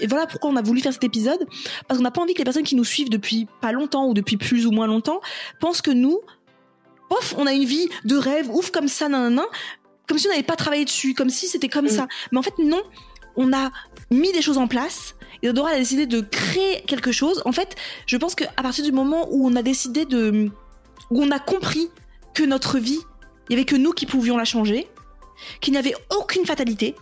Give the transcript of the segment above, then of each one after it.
Et voilà pourquoi on a voulu faire cet épisode, parce qu'on n'a pas envie que les personnes qui nous suivent depuis pas longtemps ou depuis plus ou moins longtemps pensent que nous, pof, on a une vie de rêve, ouf comme ça, nan, comme si on n'avait pas travaillé dessus, comme si c'était comme ça. Mais en fait, non, on a mis des choses en place. Et Dora a décidé de créer quelque chose. En fait, je pense qu'à partir du moment où on a décidé de, où on a compris que notre vie, il y avait que nous qui pouvions la changer, qu'il n'y avait aucune fatalité,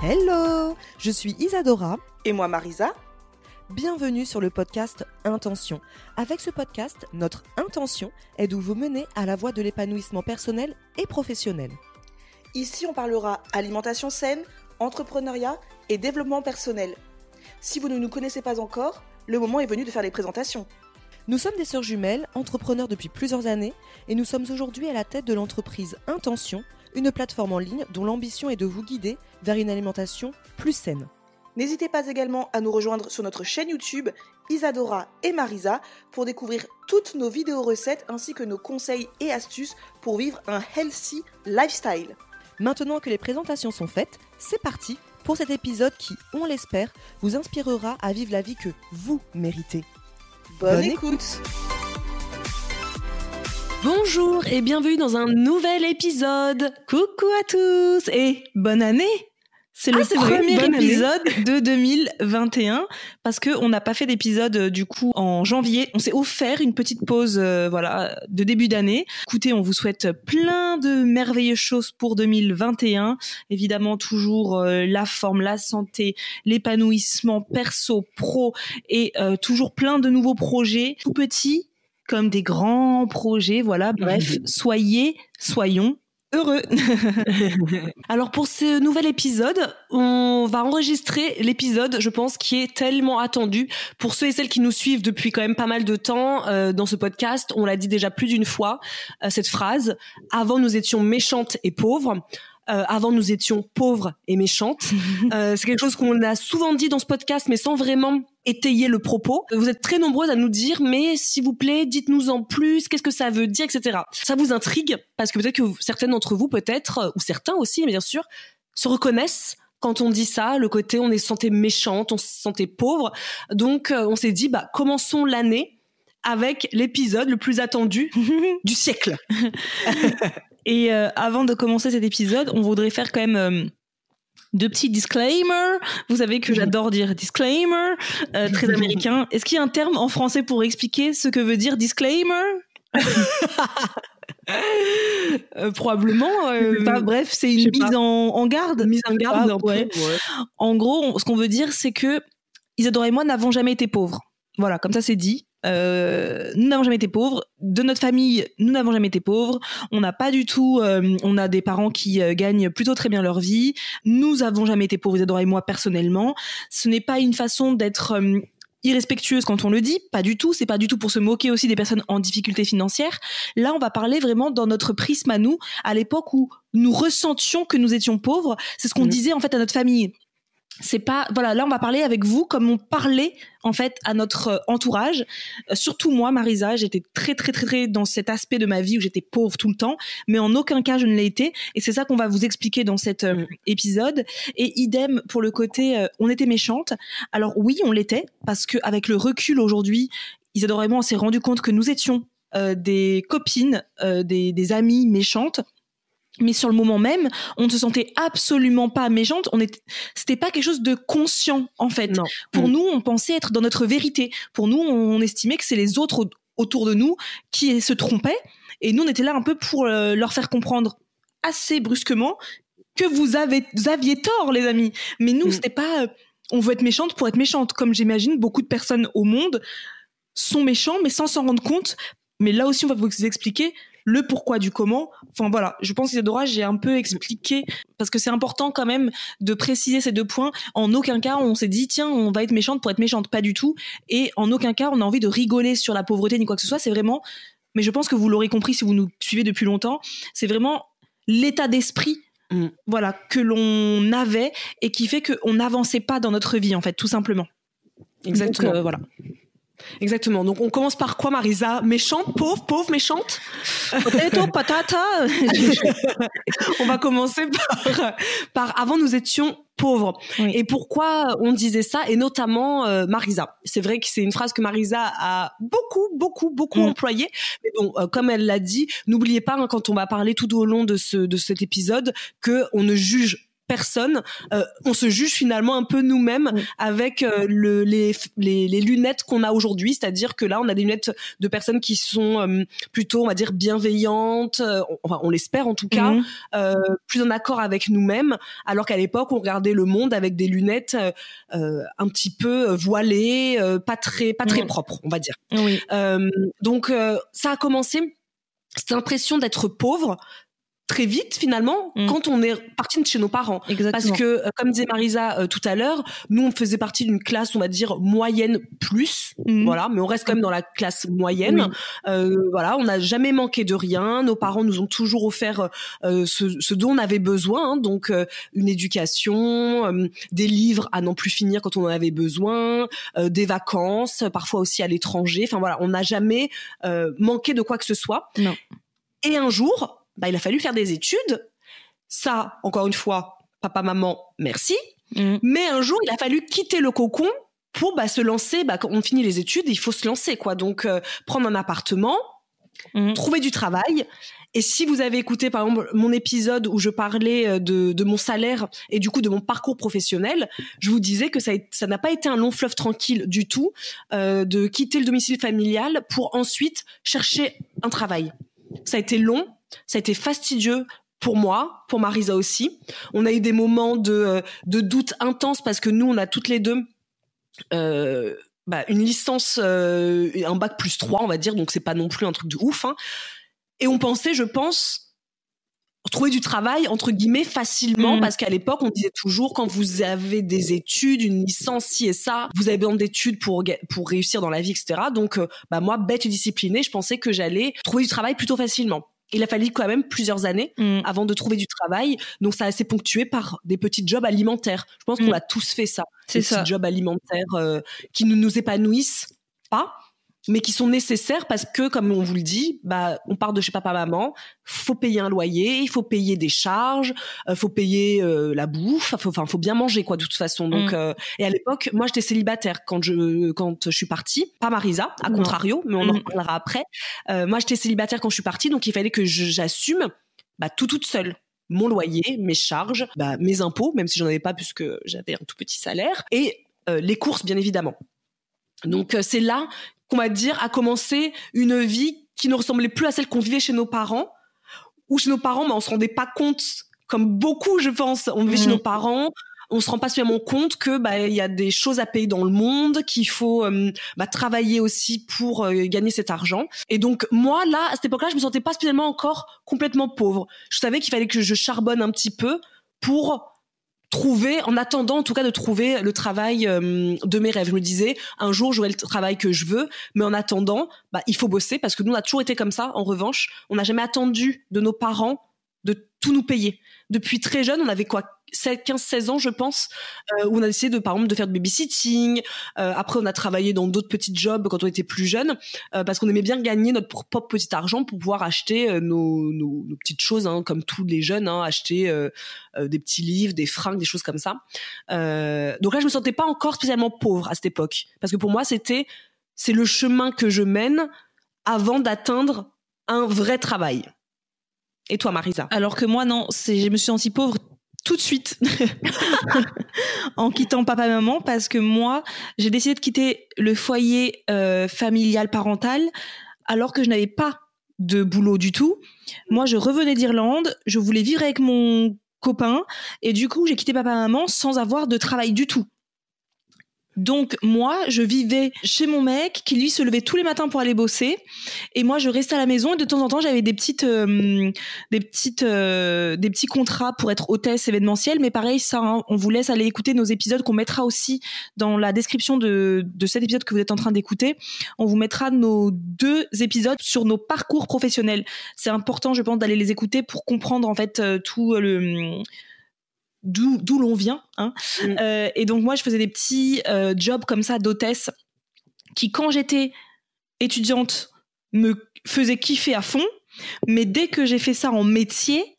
Hello, je suis Isadora. Et moi Marisa. Bienvenue sur le podcast Intention. Avec ce podcast, notre intention est de vous mener à la voie de l'épanouissement personnel et professionnel. Ici, on parlera alimentation saine, entrepreneuriat et développement personnel. Si vous ne nous connaissez pas encore, le moment est venu de faire les présentations. Nous sommes des sœurs jumelles, entrepreneurs depuis plusieurs années, et nous sommes aujourd'hui à la tête de l'entreprise Intention, une plateforme en ligne dont l'ambition est de vous guider vers une alimentation plus saine. N'hésitez pas également à nous rejoindre sur notre chaîne YouTube Isadora et Marisa pour découvrir toutes nos vidéos recettes ainsi que nos conseils et astuces pour vivre un healthy lifestyle. Maintenant que les présentations sont faites, c'est parti pour cet épisode qui, on l'espère, vous inspirera à vivre la vie que vous méritez. Bonne, écoute. Bonjour et bienvenue dans un nouvel épisode. Coucou à tous et bonne année. C'est le Ah, premier année. épisode de 2021 parce que on n'a pas fait d'épisode euh, du coup en janvier. On s'est offert une petite pause euh, voilà de début d'année. Écoutez, on vous souhaite plein de merveilleuses choses pour 2021. Évidemment toujours euh, la forme, la santé, l'épanouissement perso, pro et toujours plein de nouveaux projets tout petits comme des grands projets. Voilà, bref, soyez, soyons heureux. Alors pour ce nouvel épisode, on va enregistrer l'épisode, je pense, qui est tellement attendu pour ceux et celles qui nous suivent depuis quand même pas mal de temps euh, dans ce podcast. On l'a dit déjà plus d'une fois euh, cette phrase. Avant nous étions méchantes et pauvres. Euh, avant nous étions pauvres et méchantes. Euh, c'est quelque chose qu'on a souvent dit dans ce podcast, mais sans vraiment étayer le propos. Vous êtes très nombreuses à nous dire, mais s'il vous plaît, dites-nous en plus, qu'est-ce que ça veut dire, etc. Ça vous intrigue parce que peut-être que certaines d'entre vous, peut-être, euh, ou certains aussi, bien sûr, se reconnaissent quand on dit ça, le côté on est santé méchante, on se sentait pauvre. Donc euh, on s'est dit, bah commençons l'année avec l'épisode le plus attendu du siècle. Et euh, avant de commencer cet épisode, on voudrait faire quand même euh, deux petits disclaimers. Vous savez que j'adore dire disclaimer, euh, très américain. Est-ce qu'il y a un terme en français pour expliquer ce que veut dire disclaimer? Euh, probablement. euh, pas, bref, c'est une mise pas. en, en garde. Mise en garde, ouais. En gros, on- ce qu'on veut dire, c'est que Isadora et moi n'avons jamais été pauvres. Voilà, comme ça c'est dit. Euh, nous n'avons jamais été pauvres. De notre famille, nous n'avons jamais été pauvres. On n'a pas du tout. euh, on a des parents qui euh, gagnent plutôt très bien leur vie. Nous avons jamais été pauvres, Isadora et moi personnellement. Ce n'est pas une façon d'être irrespectueuse quand on le dit, pas du tout. C'est pas du tout pour se moquer aussi des personnes en difficulté financière. Là, on va parler vraiment dans notre prisme à nous, à l'époque où nous ressentions que nous étions pauvres. C'est ce qu'on Mhm. disait en fait à notre famille c'est pas voilà là on va parler avec vous comme on parlait en fait à notre euh, entourage. Euh, surtout moi Marisa j'étais très très très très dans cet aspect de ma vie où j'étais pauvre tout le temps. Mais en aucun cas je ne l'ai été. Et c'est ça qu'on va vous expliquer dans cet euh, épisode. Et idem pour le côté euh, on était méchante alors oui on l'était parce que avec le recul aujourd'hui Isadora et moi on s'est rendu compte que nous étions des copines des, des amies méchantes mais sur le moment même, on ne se sentait absolument pas méchante. On était, c'était pas quelque chose de conscient en fait. Non. Pour Mm. nous, on pensait être dans notre vérité. Pour nous, on estimait que c'est les autres au- autour de nous qui se trompaient, et nous, on était là un peu pour euh, leur faire comprendre assez brusquement que vous avez, vous aviez tort, les amis. Mais nous, Mm. c'était pas, euh, on veut être méchante pour être méchante, comme j'imagine beaucoup de personnes au monde sont méchants, mais sans s'en rendre compte. Mais là aussi, on va vous expliquer le pourquoi du comment. Enfin voilà, je pense qu'Isadora, j'ai un peu expliqué parce que c'est important quand même de préciser ces deux points. En aucun cas, on s'est dit tiens, on va être méchante pour être méchante, pas du tout. Et en aucun cas, on a envie de rigoler sur la pauvreté ni quoi que ce soit. C'est vraiment, mais je pense que vous l'aurez compris si vous nous suivez depuis longtemps, c'est vraiment l'état d'esprit Mm. voilà que l'on avait et qui fait qu'on n'avançait pas dans notre vie en fait tout simplement Exactement. Donc, euh, voilà Exactement. Donc on commence par quoi, Marisa? Méchante, pauvre, pauvre, méchante? Potato patata? On va commencer par, par avant nous étions pauvres. Oui. Et pourquoi on disait ça Et notamment euh, Marisa? C'est vrai que c'est une phrase que Marisa a beaucoup, beaucoup, beaucoup Mm. employée. Mais bon, euh, comme elle l'a dit, n'oubliez pas hein, quand on va parler tout au long de ce de cet épisode que on ne juge personne, Euh, on se juge finalement un peu nous-mêmes Mm. avec euh, le, les, les, les lunettes qu'on a aujourd'hui, c'est-à-dire que là on a des lunettes de personnes qui sont euh, plutôt, on va dire, bienveillantes, euh, enfin on l'espère en tout cas, Mhm. euh, plus en accord avec nous-mêmes, alors qu'à l'époque on regardait le monde avec des lunettes euh, un petit peu voilées, euh, pas très pas très Mm. propres, on va dire. oui Euh, donc euh, ça a commencé cette impression d'être pauvre très vite finalement Mm. quand on est parti de chez nos parents. exactement Parce que, euh, comme disait Marisa euh, tout à l'heure, nous on faisait partie d'une classe, on va dire moyenne plus, Mhm. voilà, mais on reste quand même dans la classe moyenne. Oui. Euh, voilà, on n'a jamais manqué de rien. Nos parents nous ont toujours offert euh, ce, ce dont on avait besoin, hein, donc euh, une éducation, euh, des livres à n'en plus finir quand on en avait besoin, euh, des vacances, parfois aussi à l'étranger. Enfin voilà, on n'a jamais euh, manqué de quoi que ce soit. Non. Et un jour, bah, il a fallu faire des études. Ça, encore une fois, papa, maman, merci. Mhm. Mais un jour, il a fallu quitter le cocon pour bah, se lancer. Bah, quand on finit les études, il faut se lancer, quoi. Donc, euh, prendre un appartement, Mhm. trouver du travail. Et si vous avez écouté, par exemple, mon épisode où je parlais euh, de, de mon salaire et du coup de mon parcours professionnel, je vous disais que ça n'a pas été un long fleuve tranquille du tout euh, de quitter le domicile familial pour ensuite chercher un travail. Ça a été long, ça a été fastidieux pour moi, pour Marisa aussi. On a eu des moments de, euh, de doute intense parce que nous, on a toutes les deux euh, bah, une licence, euh, un bac plus 3, on va dire, donc c'est pas non plus un truc de ouf. Hein. Et on pensait, je pense, trouver du travail entre guillemets facilement Mm. parce qu'à l'époque on disait toujours quand vous avez des études une licence ci et ça vous avez besoin d'études pour réussir dans la vie etc donc euh, bah moi bête et disciplinée je pensais que j'allais trouver du travail plutôt facilement il a fallu quand même plusieurs années Mhm. avant de trouver du travail. Donc ça a été ponctué par des petits jobs alimentaires. Je pense qu'on Mm. a tous fait ça. C'est Des ça. petits jobs alimentaires euh, qui ne nous épanouissent pas, mais qui sont nécessaires parce que, comme on vous le dit, bah on part de chez papa maman, faut payer un loyer, il faut payer des charges, euh, faut payer euh, la bouffe, enfin faut bien manger quoi de toute façon. Donc Mm. euh, et à l'époque, moi j'étais célibataire quand je quand je suis partie, pas Marisa, à Non. contrario, mais on en Mm. reparlera après. Euh, moi j'étais célibataire quand je suis partie, donc il fallait que j'assume bah, tout toute seule mon loyer, mes charges, bah, mes impôts, même si j'en avais pas puisque j'avais un tout petit salaire, et les courses bien évidemment. Donc c'est là qu'on va dire a commencé une vie qui ne ressemblait plus à celle qu'on vivait chez nos parents, où chez nos parents, bah, on se rendait pas compte, comme beaucoup je pense, on vivait chez Mhm. nos parents. On se rend pas suffisamment compte que bah il y a des choses à payer dans le monde, qu'il faut euh, bah, travailler aussi pour euh, gagner cet argent. Et donc moi là à cette époque-là, je me sentais pas spécialement encore complètement pauvre. Je savais qu'il fallait que je charbonne un petit peu pour trouver, en attendant en tout cas de trouver le travail euh, de mes rêves. Je me disais, un jour j'aurai le travail que je veux, mais en attendant, bah, il faut bosser parce que nous on a toujours été comme ça. En revanche, on n'a jamais attendu de nos parents de tout nous payer. Depuis très jeune, on avait quoi? 15-16 ans, je pense, euh, où on a décidé de, par exemple, de faire du babysitting. Euh, après, on a travaillé dans d'autres petits jobs quand on était plus jeune, euh, parce qu'on aimait bien gagner notre propre petit argent pour pouvoir acheter nos, petites choses, hein, comme tous les jeunes, hein, acheter des petits livres, des fringues, des choses comme ça. Donc là, je me sentais pas encore spécialement pauvre à cette époque, parce que pour moi, c'était c'est le chemin que je mène avant d'atteindre un vrai travail. Et toi, Marisa? Alors que moi, non, je me suis sentie pauvre tout de suite en quittant papa et maman parce que moi, j'ai décidé de quitter le foyer euh, familial parental alors que je n'avais pas de boulot du tout. Moi, je revenais d'Irlande, je voulais vivre avec mon copain et du coup, j'ai quitté papa et maman sans avoir de travail du tout. Donc moi, je vivais chez mon mec qui lui se levait tous les matins pour aller bosser et moi je restais à la maison et de temps en temps j'avais des petites euh, des petites euh, des petits contrats pour être hôtesse événementielle mais pareil ça hein, on vous laisse aller écouter nos épisodes qu'on mettra aussi dans la description de de cet épisode que vous êtes en train d'écouter. On vous mettra nos deux épisodes sur nos parcours professionnels. C'est important je pense d'aller les écouter pour comprendre en fait euh, tout le d'où d'où l'on vient. Hein. Mm. Euh, et donc moi, je faisais des petits euh, jobs comme ça d'hôtesse qui, quand j'étais étudiante, me faisaient kiffer à fond. Mais dès que j'ai fait ça en métier,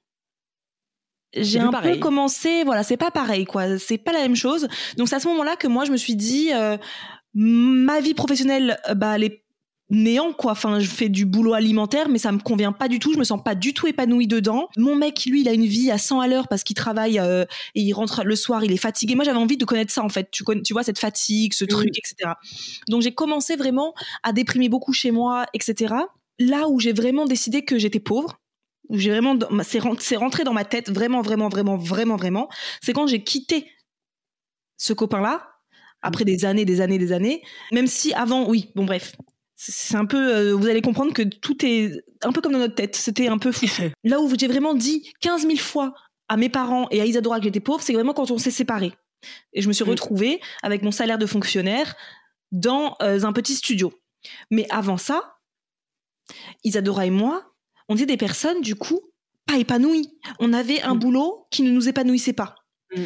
j'ai un pareil. peu commencé. Voilà, c'est pas pareil, quoi. C'est pas la même chose. Donc c'est à ce moment-là que moi, je me suis dit, euh, ma vie professionnelle, bah, elle est néant quoi. Enfin je fais du boulot alimentaire mais ça me convient pas du tout. Je me sens pas du tout épanouie dedans. Mon mec lui il a une vie à 100 à l'heure parce qu'il travaille euh, et il rentre le soir il est fatigué. Moi j'avais envie de connaître ça en fait. Tu, tu vois cette fatigue ce truc etc donc j'ai commencé vraiment à déprimer beaucoup chez moi etc là où j'ai vraiment décidé que j'étais pauvre où j'ai vraiment c'est rentré dans ma tête vraiment vraiment vraiment vraiment vraiment c'est quand j'ai quitté ce copain là après des années des années des années. Même si avant oui bon bref c'est un peu euh, vous allez comprendre que tout est un peu comme dans notre tête c'était un peu fou là où j'ai vraiment dit 15 000 fois à mes parents et à Isadora que j'étais pauvre c'est vraiment quand on s'est séparés et je me suis Mm. retrouvée avec mon salaire de fonctionnaire dans euh, un petit studio mais avant ça Isadora et moi on était des personnes du coup pas épanouies on avait un Mm. boulot qui ne nous épanouissait pas Mm.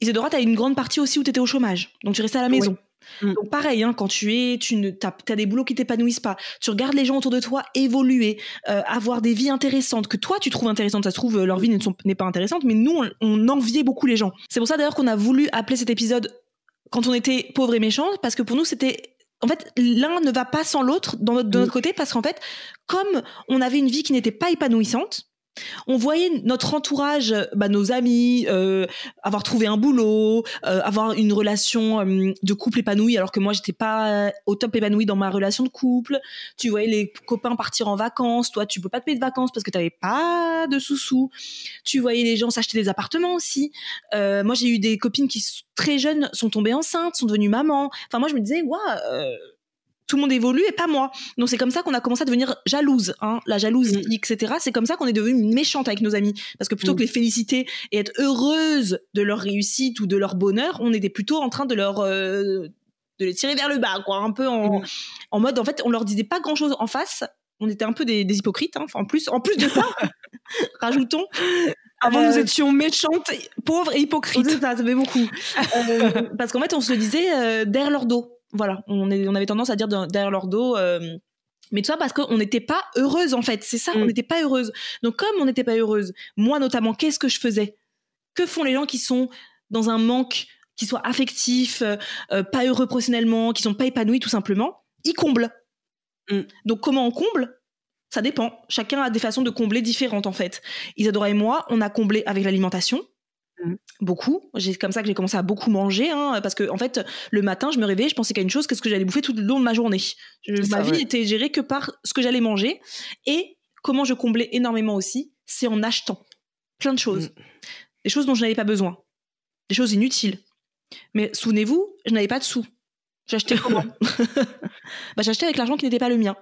Isadora, tu as une grande partie aussi où tu étais au chômage. Donc tu restais à la maison. Mm. Donc pareil, hein, quand tu es, tu ne, t'as, t'as des boulots qui t'épanouissent pas. Tu regardes les gens autour de toi évoluer, euh, avoir des vies intéressantes que toi tu trouves intéressantes. Ça se trouve euh, leur vie ne sont- n'est pas intéressante, mais nous on, on enviait beaucoup les gens. C'est pour ça d'ailleurs qu'on a voulu appeler cet épisode quand on était pauvre et méchant, parce que pour nous c'était en fait, l'un ne va pas sans l'autre dans notre, de Mm. notre côté, parce qu'en fait, comme on avait une vie qui n'était pas épanouissante, on voyait notre entourage, bah, nos amis, euh, avoir trouvé un boulot, euh, avoir une relation euh, de couple épanouie, alors que moi j'étais pas euh, au top épanouie dans ma relation de couple. Tu voyais les copains partir en vacances, toi tu peux pas te payer de vacances parce que t'avais pas de sous-sous. Tu voyais les gens s'acheter des appartements aussi. Euh, moi j'ai eu des copines qui très jeunes sont tombées enceintes, sont devenues mamans. Enfin moi je me disais waouh. Tout le monde évolue et pas moi. Donc c'est comme ça qu'on a commencé à devenir jalouse, hein, la jalousie, etc. C'est comme ça qu'on est devenu méchante avec nos amis, parce que plutôt Mm. que les féliciter et être heureuse de leur réussite ou de leur bonheur, on était plutôt en train de leur euh, de les tirer vers le bas, quoi, un peu en, Mm. en mode en fait on leur disait pas grand chose en face. On était un peu des, des hypocrites. hein. Enfin, en plus, en plus de ça, rajoutons. Avant, Euh, nous étions méchantes, pauvres et hypocrites. ça, ça fait beaucoup. Euh, parce qu'en fait, on se le disait euh, derrière leur dos. Voilà, on, est, on avait tendance à dire de- derrière leur dos. euh, mais tout ça parce qu'on n'était pas heureuse en fait. C'est ça, on Mm. n'était pas heureuse. Donc comme on n'était pas heureuse, moi notamment, qu'est-ce que je faisais? Que font les gens qui sont dans un manque, qui soient affectifs, euh, euh, pas heureux professionnellement, qui sont pas épanouis tout simplement? Ils comblent. Mm. Donc comment on comble? Ça dépend. Chacun a des façons de combler différentes en fait. Isadora et moi, on a comblé avec l'alimentation. Mm. Beaucoup. C'est comme ça que j'ai commencé à beaucoup manger, hein, parce que en fait, le matin, je me réveillais, je pensais qu'à une chose, qu'est-ce que j'allais bouffer tout le long de ma journée. Je- ma vie ouais. était gérée que par ce que j'allais manger et comment je comblais énormément aussi, c'est en achetant plein de choses, Mm. des choses dont je n'avais pas besoin, des choses inutiles. Mais souvenez-vous, je n'avais pas de sous. J'achetais comment? Bah, J'achetais avec l'argent qui n'était pas le mien.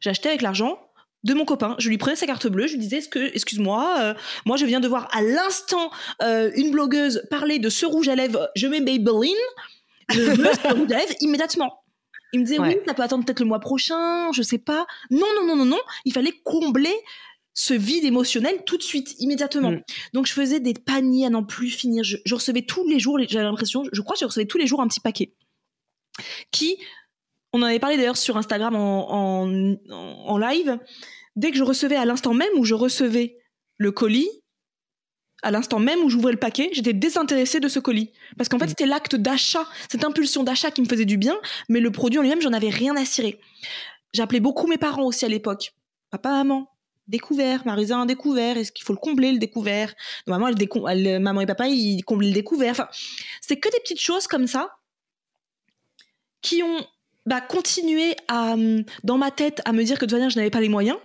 J'achetais avec l'argent de mon copain. Je lui prenais sa carte bleue, je lui disais, excuse-moi, euh, moi je viens de voir à l'instant euh, une blogueuse parler de ce rouge à lèvres, je mets Maybelline, je veux ce rouge à lèvres immédiatement. Il me disait, Ouais. oui, ça peut attendre peut-être le mois prochain, je sais pas. Non, non, non, non, non, il fallait combler ce vide émotionnel tout de suite, immédiatement. Mm. Donc je faisais des paniers à n'en plus finir. Je, je recevais tous les jours, j'avais l'impression, je crois que je recevais tous les jours un petit paquet. Qui, on en avait parlé d'ailleurs sur Instagram en, en, en live, dès que je recevais à l'instant même où je recevais le colis, à l'instant même où j'ouvrais le paquet, j'étais désintéressée de ce colis. Parce qu'en fait, Mm. c'était l'acte d'achat, cette impulsion d'achat qui me faisait du bien, mais le produit en lui-même, j'en avais rien à cirer. J'appelais beaucoup mes parents aussi à l'époque. Papa, maman, découvert, Marisa un découvert, est-ce qu'il faut le combler le découvert? Maman, elle elle- maman et papa, ils comblaient le découvert. Enfin, c'est que des petites choses comme ça qui ont bah, continué à, hum, dans ma tête à me dire que de toute manière, je n'avais pas les moyens.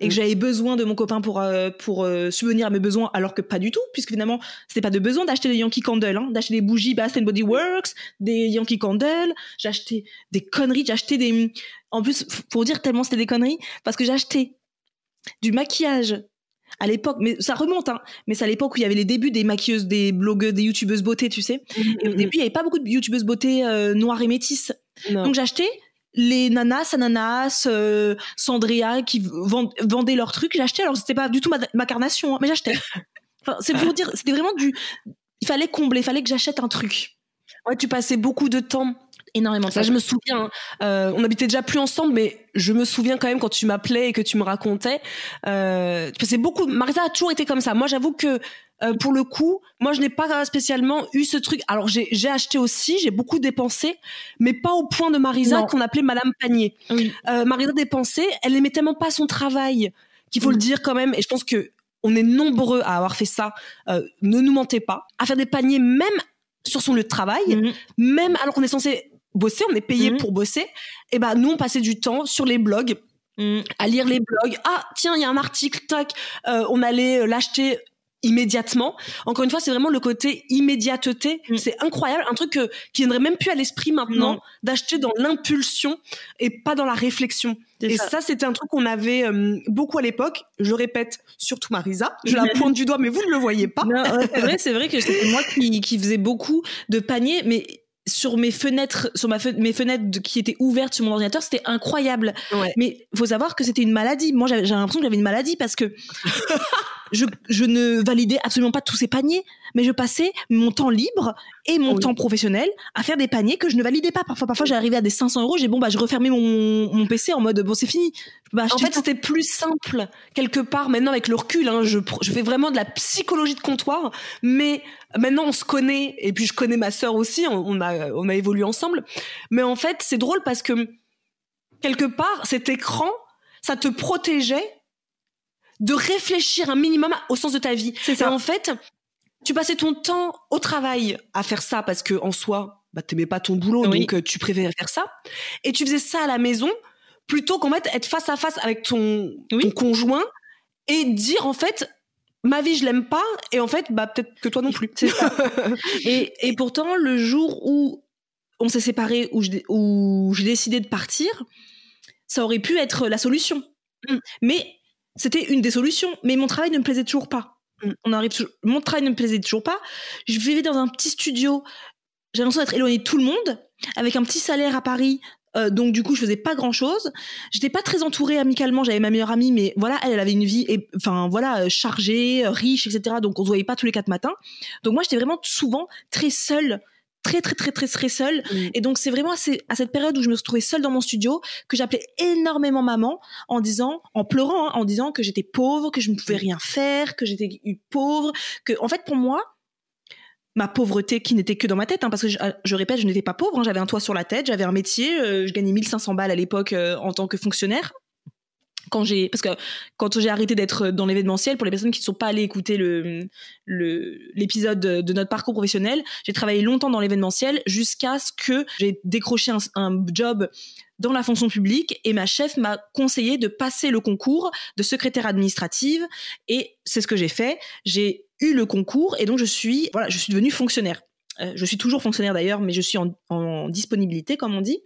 et que Mm. j'avais besoin de mon copain pour euh, pour euh, subvenir à mes besoins alors que pas du tout puisque finalement c'était pas de besoin d'acheter des Yankee Candle hein, d'acheter des bougies Bath Body Works des Yankee Candle j'ai acheté des conneries j'ai acheté des en plus pour dire tellement c'était des conneries parce que j'ai acheté du maquillage à l'époque mais ça remonte hein mais c'est à l'époque où il y avait les débuts des maquilleuses des blogueuses des youtubeuses beauté tu sais et au début il y avait pas beaucoup de youtubeuses beauté euh, noires et métisses Non. donc acheté les nanas, ananas, euh, Sandria qui vend- vendaient leurs trucs. Acheté, alors c'était pas du tout ma, ma carnation, hein, mais j'achetais. Enfin, c'est pour dire, c'était vraiment du. Il fallait combler, il fallait que j'achète un truc. Ouais, tu passais beaucoup de temps. Énormément de Ça, je me souviens. euh, on habitait déjà plus ensemble, mais je me souviens quand même quand tu m'appelais et que tu me racontais. Euh, tu passais beaucoup. Marisa a toujours été comme ça. Moi, j'avoue que euh, pour le coup, moi, je n'ai pas spécialement eu ce truc. Alors, j'ai j'ai acheté aussi, j'ai beaucoup dépensé, mais pas au point de Marisa qu'on appelait Madame Panier. Oui. Euh, Marisa dépensait, elle aimait tellement pas son travail qu'il faut Mm. le dire quand même. Et je pense que on est nombreux à avoir fait ça. Euh, ne nous mentez pas. À faire des paniers même sur son lieu de travail Mhm. même alors qu'on est censé bosser, on est payé Mhm. pour bosser, et ben nous on passait du temps sur les blogs Mhm. à lire les blogs. Ah tiens, il y a un article, tac, euh, on allait euh, l'acheter immédiatement. Encore une fois, c'est vraiment le côté immédiateté. Mm. C'est incroyable, un truc que, qui viendrait même plus à l'esprit maintenant d'acheter dans l'impulsion et pas dans la réflexion. Et ça. ça, c'était un truc qu'on avait euh, beaucoup à l'époque. Je répète, surtout Marisa. Je la pointe du doigt, mais vous ne le voyez pas. Ouais, c'est vrai, c'est vrai que c'était moi qui, qui faisais beaucoup de paniers, mais sur mes fenêtres, sur ma fe- mes fenêtres de- qui étaient ouvertes sur mon ordinateur, c'était incroyable. Ouais. Mais faut savoir que c'était une maladie. Moi, j'avais j'avais l'impression que j'avais une maladie parce que je, je ne validais absolument pas tous ces paniers, mais je passais mon temps libre et mon Oui. temps professionnel à faire des paniers que je ne validais pas. Parfois, parfois, j'arrivais à des 500 euros. J'ai bon, bah, je refermais mon, mon PC en mode bon, c'est fini. Pas En fait, c'était plus simple quelque part. Maintenant, avec le recul, hein, je, je fais vraiment de la psychologie de comptoir. Mais maintenant, on se connaît. Et puis, je connais ma sœur aussi. On, on a, on a évolué ensemble. Mais en fait, c'est drôle parce que quelque part, cet écran, ça te protégeait de réfléchir un minimum au sens de ta vie. C'est ça. Et en fait, tu passais ton temps au travail à faire ça parce que en soi, bah, t'aimais pas ton boulot, Oui. donc euh, tu préférais faire ça. Et tu faisais ça à la maison plutôt qu'en fait être face à face avec ton, Oui. ton conjoint et dire en fait ma vie je l'aime pas et en fait bah peut-être que toi non plus. Et, et pourtant, le jour où on s'est séparés, où j'ai décidé de partir, ça aurait pu être la solution. Mm. Mais c'était une des solutions. Mais mon travail ne me plaisait toujours pas. On arrive mon travail ne me plaisait toujours pas. Je vivais dans un petit studio. J'ai l'impression d'être éloignée de tout le monde, avec un petit salaire à Paris. euh, donc du coup, je faisais pas grand chose. J'étais pas très entourée amicalement. J'avais ma meilleure amie, mais voilà, elle, avait une vie, enfin voilà, euh, chargée, euh, riche, etc. Donc on se voyait pas tous les quatre matins. Donc moi, j'étais vraiment souvent très seule, très très très très très seule. Et donc c'est vraiment à, ces- à cette période où je me retrouvais seule dans mon studio que j'appelais énormément maman en disant, en pleurant, hein, en disant que j'étais pauvre, que je ne pouvais rien faire, que j'étais pauvre, que en fait pour moi ma pauvreté qui n'était que dans ma tête, hein, parce que je, je répète, je n'étais pas pauvre, hein, j'avais un toit sur la tête, j'avais un métier, euh, je gagnais 1500 balles à l'époque euh, en tant que fonctionnaire. Quand j'ai, parce que quand j'ai arrêté d'être dans l'événementiel, pour les personnes qui ne sont pas allées écouter l'épisode de, de notre parcours professionnel, j'ai travaillé longtemps dans l'événementiel jusqu'à ce que j'ai décroché un, un job dans la fonction publique et ma chef m'a conseillé de passer le concours de secrétaire administrative et c'est ce que j'ai fait. J'ai eu le concours et donc je suis voilà, je suis devenue fonctionnaire. Euh, je suis toujours fonctionnaire d'ailleurs, mais je suis en, en disponibilité, comme on dit.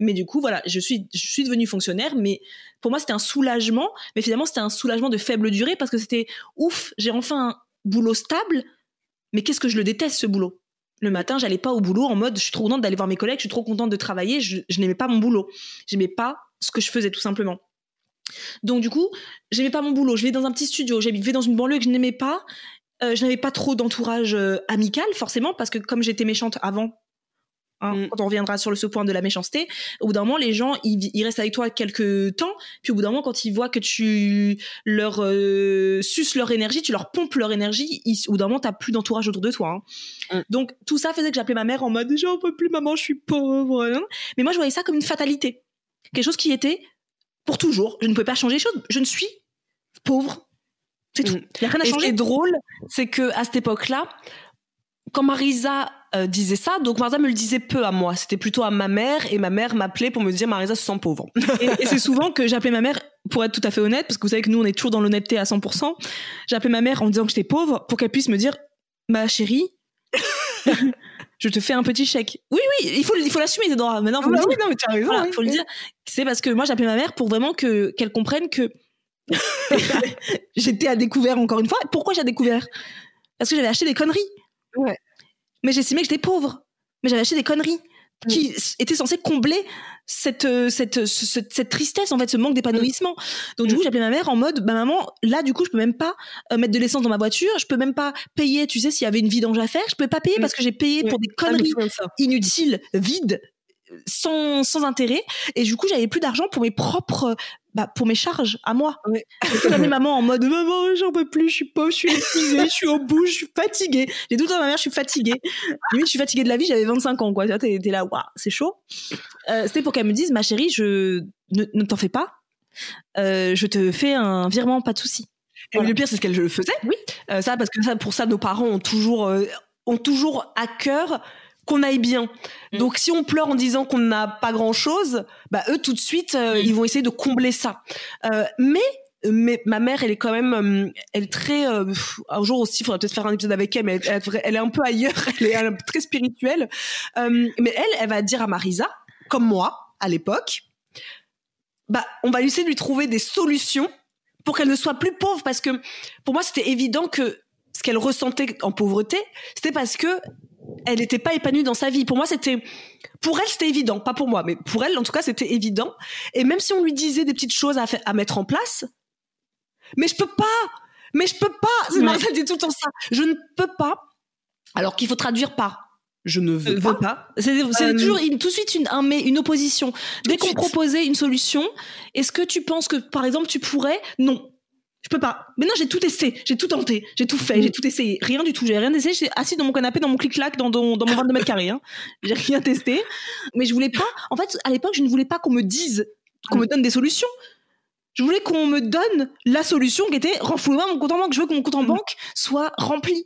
Mais du coup, voilà, je suis, devenue fonctionnaire, mais pour moi, c'était un soulagement. Mais finalement, c'était un soulagement de faible durée parce que c'était ouf, j'ai enfin un boulot stable. Mais qu'est-ce que je le déteste, ce boulot? Le matin, j'allais pas au boulot en mode, je suis trop contente d'aller voir mes collègues, je suis trop contente de travailler. Je, n'aimais pas mon boulot. J'aimais pas ce que je faisais, tout simplement. Donc, du coup, j'aimais pas mon boulot. Je vivais dans un petit studio, je vivais dans une banlieue que je n'aimais pas. Euh, je n'avais pas trop d'entourage euh, amical, forcément, parce que comme j'étais méchante avant, hein, Mm. quand on reviendra sur le, ce point de la méchanceté, au bout d'un moment, les gens, ils, ils restent avec toi quelques temps, puis au bout d'un moment, quand ils voient que tu leur euh, suces leur énergie, tu leur pompes leur énergie, ils, au bout d'un moment, t'as plus d'entourage autour de toi. hein. Mm. Donc, tout ça faisait que j'appelais ma mère en mode, j'en peux plus, maman, je suis pauvre. hein. Mais moi, je voyais ça comme une fatalité. Quelque chose qui était pour toujours. Je ne pouvais pas changer les choses. Je ne suis pauvre. C'est tout. Mm. Il n'y a rien à Et ce qui est drôle, c'est que à cette époque-là, quand Marisa euh, disait ça, donc Marisa me le disait peu à moi. C'était plutôt à ma mère et ma mère m'appelait pour me dire Marisa se sent pauvre. et, et c'est souvent que j'appelais ma mère pour être tout à fait honnête, parce que vous savez que nous, on est toujours dans l'honnêteté à 100%, j'ai appelé ma mère en disant que j'étais pauvre pour qu'elle puisse me dire, ma chérie, je te fais un petit chèque. Oui, oui, il faut, il faut l'assumer, Isadora. Maintenant, faut Ah le bah dire. oui, non, mais tu as raison. Voilà, oui. faut le dire. C'est parce que moi, appelé ma mère pour vraiment que qu'elle comprenne que j'étais à découvert encore une fois. Pourquoi j'ai à découvert? Parce que j'avais acheté des conneries. Ouais. Mais j'estimais que j'étais pauvre. Mais j'avais acheté des conneries qui s- étaient censées combler cette, euh, cette, ce- ce- cette tristesse, en fait, ce manque d'épanouissement. Donc, du coup, j'ai appelé ma mère en mode, bah, maman, là, du coup, je peux même pas euh, mettre de l'essence dans ma voiture. Je peux même pas payer, tu sais, s'il y avait une vidange à faire. Je peux pas payer Mm. parce que j'ai payé pour des Ah, conneries souviens de ça. inutile, vide, sans, sans intérêt. Et du coup, j'avais plus d'argent pour mes propres, bah, pour mes charges à moi. Ouais. Donc, quand j'avais maman en mode, maman, j'en peux plus, je suis pauvre, je suis épuisée, je suis au bout, je suis fatiguée. J'ai tout le temps ma mère, je suis fatiguée. Limite, je suis fatiguée de la vie, j'avais 25 ans, quoi. Tu vois, T'es t'es là, waouh, c'est chaud. Euh, C'était pour qu'elle me dise, ma chérie, je ne, ne t'en fais pas. Euh, je te fais un virement, pas de souci. Le pire, c'est ce qu'elle le faisait. Oui. Euh, ça, parce que ça, pour ça, nos parents ont toujours, ont toujours à cœur qu'on aille bien. Mm. Donc, si on pleure en disant qu'on n'a pas grand chose, bah, eux, tout de suite, euh, Mm. ils vont essayer de combler ça. Euh, mais, mais ma mère, elle est quand même, euh, elle est très, euh, un jour aussi, il faudrait peut-être faire un épisode avec elle, mais elle, elle- est un peu ailleurs, elle est très spirituelle. Euh, mais elle, elle va dire à Marisa, comme moi, à l'époque, bah, on va essayer de lui trouver des solutions pour qu'elle ne soit plus pauvre parce que pour moi c'était évident que ce qu'elle ressentait en pauvreté c'était parce que elle n'était pas épanouie dans sa vie. Pour moi c'était pour elle c'était évident. Pas pour moi mais pour elle en tout cas c'était évident. Et même si on lui disait des petites choses à, mettre en place mais je peux pas mais je peux pas. Ouais. Marcel dit tout le temps ça. Je ne peux pas. Alors qu'il faut traduire par je ne veux Euh, pas. C'est Euh, toujours une- tout de suite une, un une opposition. Dès qu'on proposait une solution, est-ce que tu penses que, par exemple, tu pourrais? Non. Je peux pas. Mais non, j'ai tout testé, j'ai tout tenté, j'ai tout fait, Mm. j'ai tout essayé. Rien du tout, j'ai rien essayé. J'étais assise dans mon canapé, dans mon clic-clac, dans, dans, dans mon 22 mètres carrés. Hein. J'ai rien testé. Mais je voulais pas. En fait, à l'époque, je ne voulais pas qu'on me dise, qu'on me donne des solutions. Je voulais qu'on me donne la solution qui était renflouez-moi mon compte en banque. Je veux que mon compte en Mm. banque soit rempli.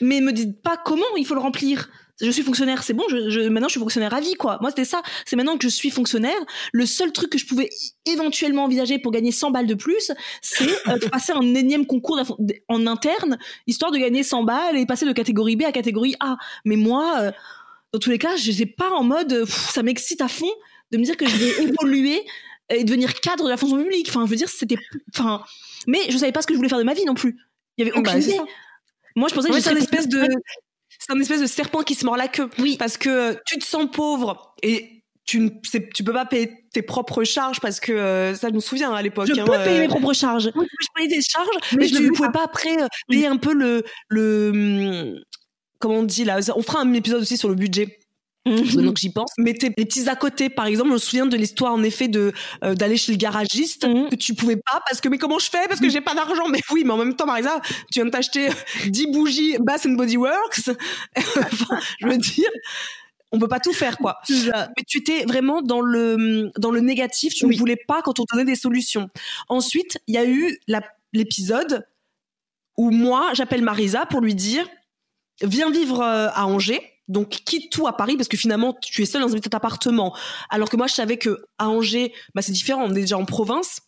Mais me dites pas comment il faut le remplir. Je suis fonctionnaire, c'est bon, je, je- maintenant je suis fonctionnaire à vie, quoi. Moi, c'était ça. C'est maintenant que je suis fonctionnaire. Le seul truc que je pouvais éventuellement envisager pour gagner 100 balles de plus, c'est euh, de passer un énième concours en interne, histoire de gagner 100 balles et passer de catégorie B à catégorie A. Mais moi, euh, dans tous les cas, je n'étais pas en mode, euh, pff, ça m'excite à fond de me dire que je vais évoluer et devenir cadre de la fonction publique. Enfin, je veux dire, c'était, enfin, mais je savais pas ce que je voulais faire de ma vie non plus. Il y avait Bah, aucune c'est idée. Moi, je pensais que Ouais, je c'est un serais espèce de c'est un espèce de serpent qui se mord la queue Oui. parce que euh, tu te sens pauvre et tu ne tu peux pas payer tes propres charges parce que euh, ça je me souviens à l'époque Je hein, peux payer euh, mes propres charges. oui, je payais des charges Mais mais, je fais pouvais pas, après euh, payer un peu le le hum, comment on dit là on fera un épisode aussi sur le budget maintenant que j'y pense. Mais tes, les petits à côté, par exemple, je me souviens de l'histoire en effet de euh, d'aller chez le garagiste Mhm. que tu pouvais pas parce que mais comment je fais? Parce que j'ai pas d'argent. Mais oui, mais en même temps, Marisa, tu viens de t'acheter 10 bougies Bath and Body Works. Enfin, je veux dire, on peut pas tout faire quoi. Mais tu étais vraiment dans le dans le négatif. Tu Oui. ne voulais pas quand on te donnait des solutions. Ensuite, il y a eu l'épisode où moi j'appelle Marisa pour lui dire viens vivre euh, à Angers. Donc quitte tout à Paris parce que finalement tu es seul dans un petit appartement. Alors que moi je savais que à Angers, bah c'est différent. On est déjà en province.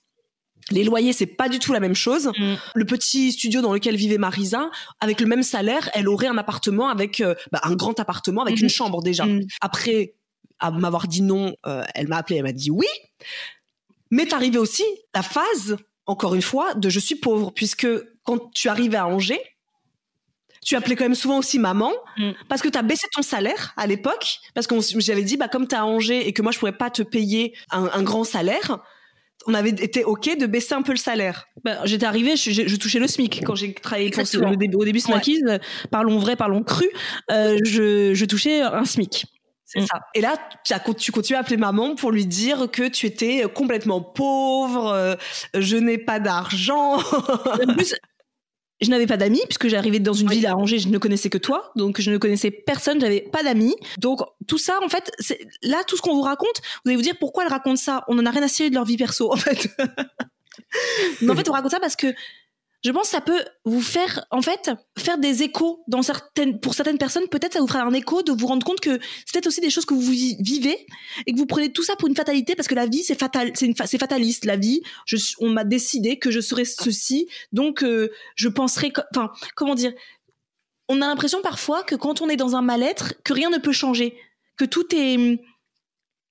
Les loyers c'est pas du tout la même chose. Mm. Le petit studio dans lequel vivait Marisa, avec le même salaire, elle aurait un appartement avec euh, bah, un grand appartement avec Mhm. une chambre déjà. Mm. Après à m'avoir dit non, euh, elle m'a appelé, elle m'a dit oui. Mais arrivé aussi la phase, encore une fois, de je suis pauvre, puisque quand tu arrivais à Angers, tu appelais quand même souvent aussi maman, Mm. parce que tu as baissé ton salaire à l'époque, parce que j'avais dit, bah, comme tu à Angers et que moi je pourrais pas te payer un, un grand salaire, on avait été OK de baisser un peu le salaire. Bah, j'étais arrivée, je, je- je touchais le SMIC quand j'ai travaillé pour le début, au début Smakies. euh, Parlons vrai, parlons cru. euh, je, je touchais un SMIC. C'est Mm. ça. Et là, tu, as, tu continues à appeler maman pour lui dire que tu étais complètement pauvre, euh, je n'ai pas d'argent. En plus, je n'avais pas d'amis puisque j'arrivais dans une ville à Angers, je ne connaissais que toi, donc je ne connaissais personne, j'avais pas d'amis. Donc tout ça, en fait, c'est là tout ce qu'on vous raconte, vous allez vous dire pourquoi elle raconte ça? On en a rien à cirer de leur vie perso, en fait. Mais en fait, on raconte ça parce que je pense que ça peut vous faire, en fait, faire des échos pour certaines personnes. Peut-être ça vous fera un écho de vous rendre compte que c'est peut-être aussi des choses que vous vivez et que vous prenez tout ça pour une fatalité parce que la vie c'est fatal, c'est c'est fataliste. La vie, on m'a décidé que je serais ceci, donc euh, je penserais, enfin, comment dire. On a l'impression parfois que quand on est dans un mal-être, que rien ne peut changer, que tout est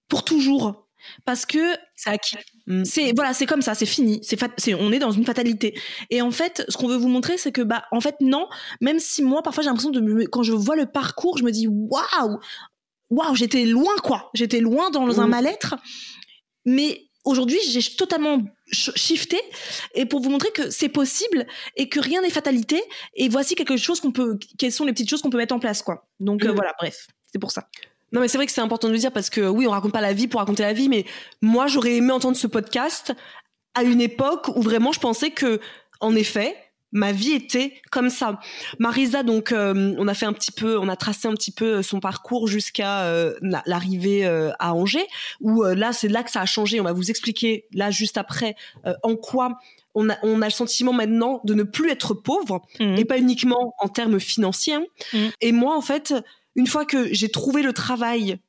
pour toujours parce que c'est acquis. Mm. C'est voilà, c'est comme ça, c'est fini, c'est on est dans une fatalité. Et en fait, ce qu'on veut vous montrer, c'est que bah en fait non, même si moi parfois j'ai l'impression de quand je vois le parcours, je me dis waouh, waouh, j'étais loin quoi, j'étais loin dans un mm. mal-être, mais aujourd'hui j'ai totalement shifté et pour vous montrer que c'est possible et que rien n'est fatalité et voici quelque chose qu'on peut quelles sont les petites choses qu'on peut mettre en place quoi donc euh, mm. voilà bref c'est pour ça non, mais c'est vrai que c'est important de le dire parce que oui, on raconte pas la vie pour raconter la vie, mais moi, j'aurais aimé entendre ce podcast à une époque où vraiment je pensais que, en effet, ma vie était comme ça. Marisa, donc, euh, on a fait un petit peu, on a tracé un petit peu son parcours jusqu'à euh, l'arrivée euh, à Angers, où là, c'est là que ça a changé. On va vous expliquer là juste après en quoi on a, on a le sentiment maintenant de ne plus être pauvre mmh. et pas uniquement en termes financiers. Mmh. Et moi, en fait, une fois que j'ai trouvé le travail,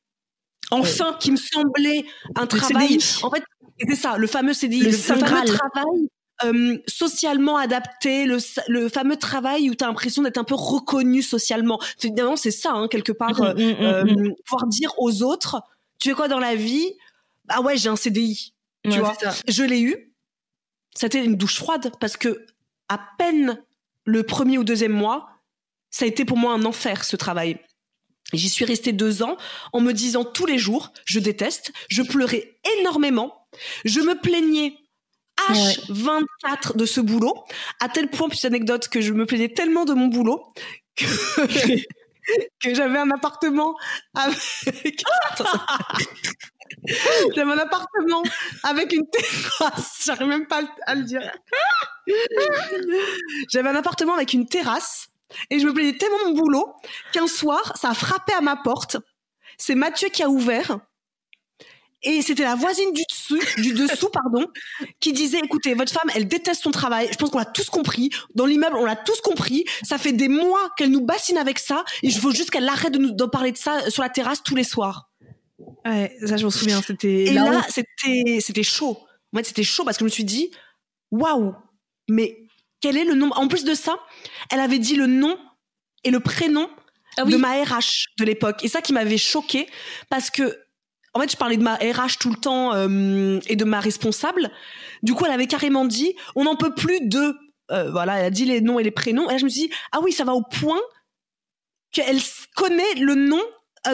enfin, qui me semblait un travail. En fait, c'est ça, le fameux CDI, le, fameux travail euh, socialement adapté, le, le, fameux travail où tu as l'impression d'être un peu reconnu socialement. Évidemment, c'est ça, hein, quelque part, mmh, mmh, mmh, euh, pouvoir dire aux autres, tu fais quoi dans la vie? Ah ouais, j'ai un CDI. Tu vois, je l'ai eu. C'était une douche froide parce que à peine le premier ou deuxième mois, ça a été pour moi un enfer ce travail. J'y suis restée deux ans en me disant tous les jours, je déteste, je pleurais énormément, je me plaignais H24 de ce boulot, à tel point, petite anecdote, que je me plaignais tellement de mon boulot que, j'avais un appartement avec... j'avais un appartement avec une terrasse, j'arrive même pas à le dire. j'avais un appartement avec une terrasse et je me plaignais tellement mon boulot qu'un soir, ça a frappé à ma porte. C'est Mathieu qui a ouvert. Et c'était la voisine du dessous, du dessous, pardon, qui disait, écoutez, votre femme, elle déteste son travail. Je pense qu'on l'a tous compris. Dans l'immeuble, on l'a tous compris. Ça fait des mois qu'elle nous bassine avec ça. Et je veux juste qu'elle arrête de nous de parler de ça sur la terrasse tous les soirs. Ouais, ça, je m'en souviens. C'était, et là, c'était, c'était chaud. En fait, c'était chaud parce que je me suis dit, waouh, mais quel est le nom En plus de ça, elle avait dit le nom et le prénom ah de ma RH de l'époque. Et ça qui m'avait choqué parce que en fait, je parlais de ma RH tout le temps euh, et de ma responsable. Du coup, elle avait carrément dit on n'en peut plus de euh, voilà, elle a dit les noms et les prénoms. Et là, je me suis dit ah oui, ça va au point qu'elle connaît le nom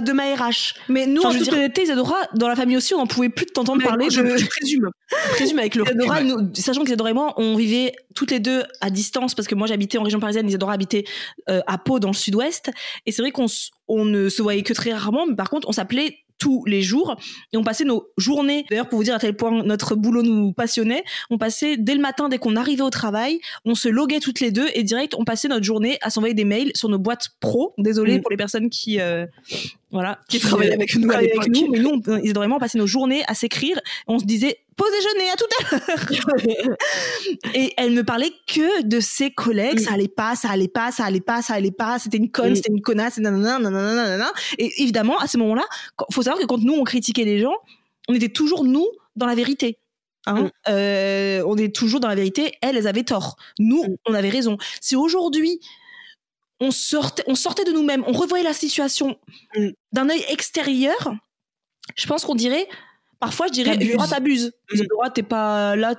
de ma RH. Mais nous, en toute honnêteté, Isadora, dans la famille aussi, on n'en pouvait plus de t'entendre parler. Je, je, présume. Je présume avec le Isadora, nous, sachant qu'Isadora et moi, on vivait toutes les deux à distance parce que moi, j'habitais en région parisienne, Isadora habitait euh, à Pau, dans le sud-ouest. Et c'est vrai qu'on on ne se voyait que très rarement, mais par contre, on s'appelait tous les jours. Et on passait nos journées d'ailleurs pour vous dire à tel point notre boulot nous passionnait on passait dès le matin dès qu'on arrivait au travail on se loguait toutes les deux et direct on passait notre journée à s'envoyer des mails sur nos boîtes pro. Désolé mm. pour les personnes qui euh, voilà qui, travaillaient avec nous avec nous mais nous ils ont vraiment passé nos journées à s'écrire. On se disait pause déjeuner à tout à l'heure. et elle me parlait que de ses collègues, ça allait pas, ça allait pas, ça allait pas, ça allait pas, c'était une conne, c'était une connasse, nanana, nanana, nanana. Et évidemment, à ce moment-là, faut savoir que quand nous on critiquait les gens, on était toujours nous dans la vérité. Hein mm. euh, on est toujours dans la vérité. Elles, elles avaient tort. Nous, mm. on avait raison. Si aujourd'hui on sortait, on sortait de nous-mêmes, on revoyait la situation mm. d'un œil extérieur, je pense qu'on dirait Parfois, je dirais, tu t'abuses. Mmh. t'es pas là,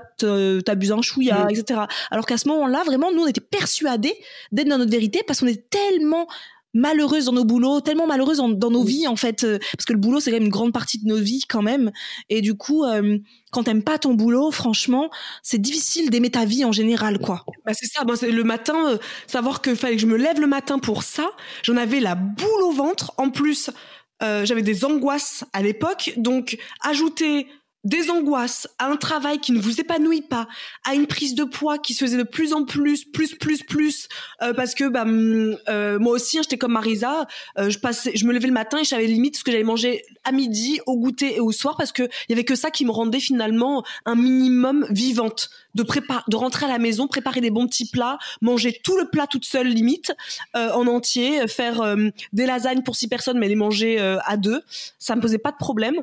t'abuses un chouïa, mmh. etc. Alors qu'à ce moment-là, vraiment, nous, on était persuadés d'être dans notre vérité parce qu'on est tellement malheureuses dans nos boulots, tellement malheureuses dans, nos vies, en fait. Euh, parce que le boulot, c'est quand même une grande partie de nos vies, quand même. Et du coup, euh, quand t'aimes pas ton boulot, franchement, c'est difficile d'aimer ta vie en général, quoi. Bah, c'est ça. Moi, c'est le matin, euh, savoir qu'il fallait que je me lève le matin pour ça. J'en avais la boule au ventre. En plus, euh, j'avais des angoisses à l'époque, donc ajouter des angoisses, à un travail qui ne vous épanouit pas, à une prise de poids qui se faisait de plus en plus, plus, plus, plus, euh, parce que bah, hum, euh, moi aussi, hein, j'étais comme Marisa, euh, je passais, je me levais le matin et je savais limite ce que j'allais manger à midi, au goûter et au soir, parce que il y avait que ça qui me rendait finalement un minimum vivante, de préparer, de rentrer à la maison, préparer des bons petits plats, manger tout le plat toute seule limite, en entier, faire des lasagnes pour six personnes, mais les manger à deux, ça me posait pas de problème,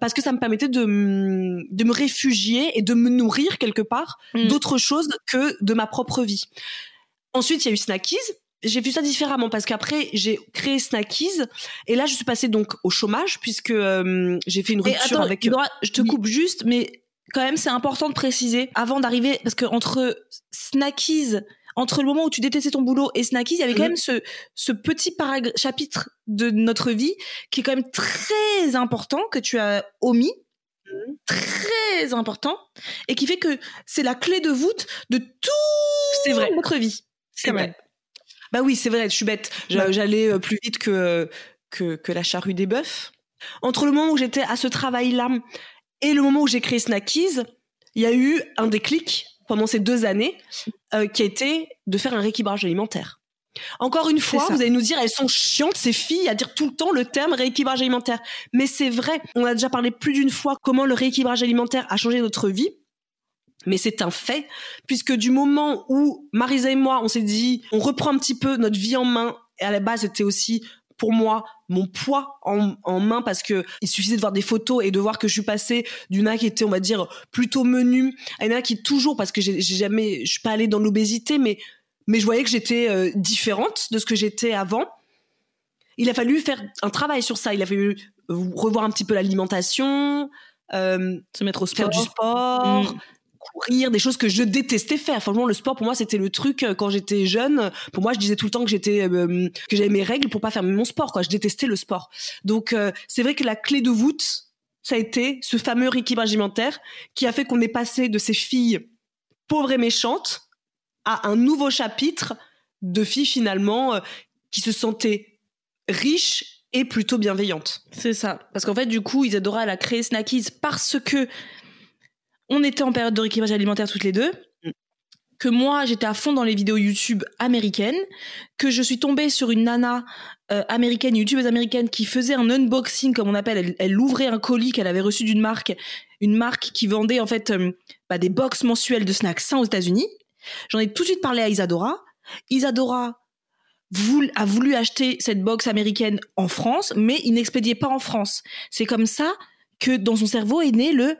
parce que ça me permettait de de me réfugier et de me nourrir quelque part mm. d'autre chose que de ma propre vie. Ensuite, il y a eu Snackies. J'ai vu ça différemment parce qu'après j'ai créé Snackies et là je suis passée donc au chômage puisque euh, j'ai fait une rupture avec. je te coupe juste, mais quand même c'est important de préciser avant d'arriver parce que entre Snackies entre le moment où tu détestais ton boulot et Snackies, il y avait quand mm. même ce, ce petit chapitre de notre vie qui est quand même très important que tu as omis très important et qui fait que c'est la clé de voûte de tout vrai. notre vie. C'est vrai. Bah oui, c'est vrai, je suis bête. J'allais euh, plus vite que, que, que la charrue des bœufs. Entre le moment où j'étais à ce travail-là et le moment où j'ai créé Snackies, il y a eu un déclic pendant ces deux années euh, qui a été de faire un rééquilibrage alimentaire. Encore une fois, vous allez nous dire, elles sont chiantes, ces filles, à dire tout le temps le terme rééquilibrage alimentaire. Mais c'est vrai, on a déjà parlé plus d'une fois comment le rééquilibrage alimentaire a changé notre vie. Mais c'est un fait, puisque du moment où Marisa et moi, on s'est dit, on reprend un petit peu notre vie en main, et à la base, c'était aussi pour moi mon poids en, main parce que il suffisait de voir des photos et de voir que je suis passée d'une nana qui était on va dire plutôt menue à une nana qui toujours parce que j'ai jamais je suis pas allée dans l'obésité mais mais je voyais que j'étais euh, différente de ce que j'étais avant. Il a fallu faire un travail sur ça. Il a fallu euh, revoir un petit peu l'alimentation, euh, se mettre au sport, faire du sport, mm. Courir, des choses que je détestais faire. Franchement, le sport pour moi c'était le truc quand j'étais jeune. Pour moi, je disais tout le temps que j'étais que j'avais mes règles pour pas faire mon sport. Je détestais le sport. Donc c'est vrai que la clé de voûte, ça a été ce fameux rééquilibrage alimentaire qui a fait qu'on est passé de ces filles pauvres et méchantes à un nouveau chapitre de filles finalement euh, qui se sentaient riches et plutôt bienveillantes. C'est ça. Parce qu'en fait, du coup, Isadora, elle a créé Snackies parce que on était en période de rééquilibrage alimentaire toutes les deux. Mm. Que moi, j'étais à fond dans les vidéos YouTube américaines. Que je suis tombée sur une nana euh, américaine, youtubeuse américaine, qui faisait un unboxing, comme on appelle. Elle, ouvrait un colis qu'elle avait reçu d'une marque. Une marque qui vendait, en fait, euh, bah, des box mensuelles de snacks sains aux États-Unis. J'en ai tout de suite parlé à Isadora. Isadora a voulu acheter cette box américaine en France, mais il n'expédiait pas en France. C'est comme ça que dans son cerveau est né le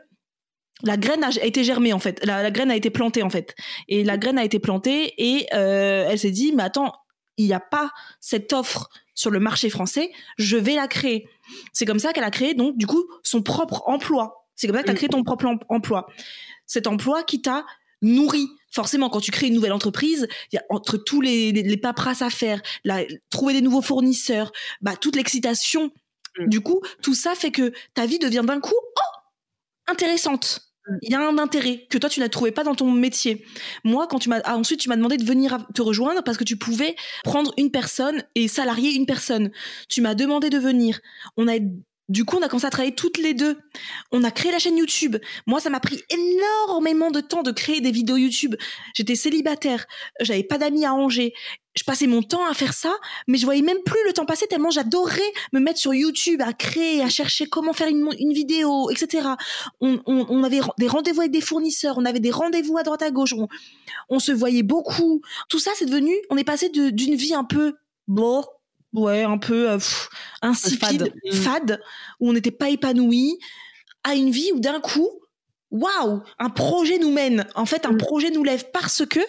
la graine a, été germée en fait, la, graine a été plantée en fait, et la graine a été plantée et euh, elle s'est dit mais attends il n'y a pas cette offre sur le marché français, je vais la créer. C'est comme ça qu'elle a créé donc du coup son propre emploi. C'est comme ça que tu as créé ton propre emploi. Cet emploi qui t'a nourri forcément, quand tu crées une nouvelle entreprise, il y a entre tous les, les, paperasses à faire, trouver des nouveaux fournisseurs, bah, toute l'excitation. Mm. Du coup, tout ça fait que ta vie devient d'un coup, oh, intéressante. Mm. Il y a un intérêt que toi tu n'as trouvé pas dans ton métier. Moi, quand tu m'as ah, ensuite tu m'as demandé de venir te rejoindre parce que tu pouvais prendre une personne et salarier une personne. Tu m'as demandé de venir. On a du coup, on a commencé à travailler toutes les deux. On a créé la chaîne YouTube. Moi, ça m'a pris énormément de temps de créer des vidéos YouTube. J'étais célibataire, j'avais pas d'amis à Angers. Je passais mon temps à faire ça, mais je voyais même plus le temps passer tellement j'adorais me mettre sur YouTube à créer, à chercher comment faire une, vidéo, etc. On, avait des rendez-vous avec des fournisseurs, on avait des rendez-vous à droite à gauche, on, se voyait beaucoup. Tout ça, c'est devenu, on est passé d'une vie un peu bon, ouais, un peu euh, insipide, mm. fade. où on n'était pas épanoui, à une vie où d'un coup, waouh, un projet nous mène. En fait, un mm. projet nous lève parce que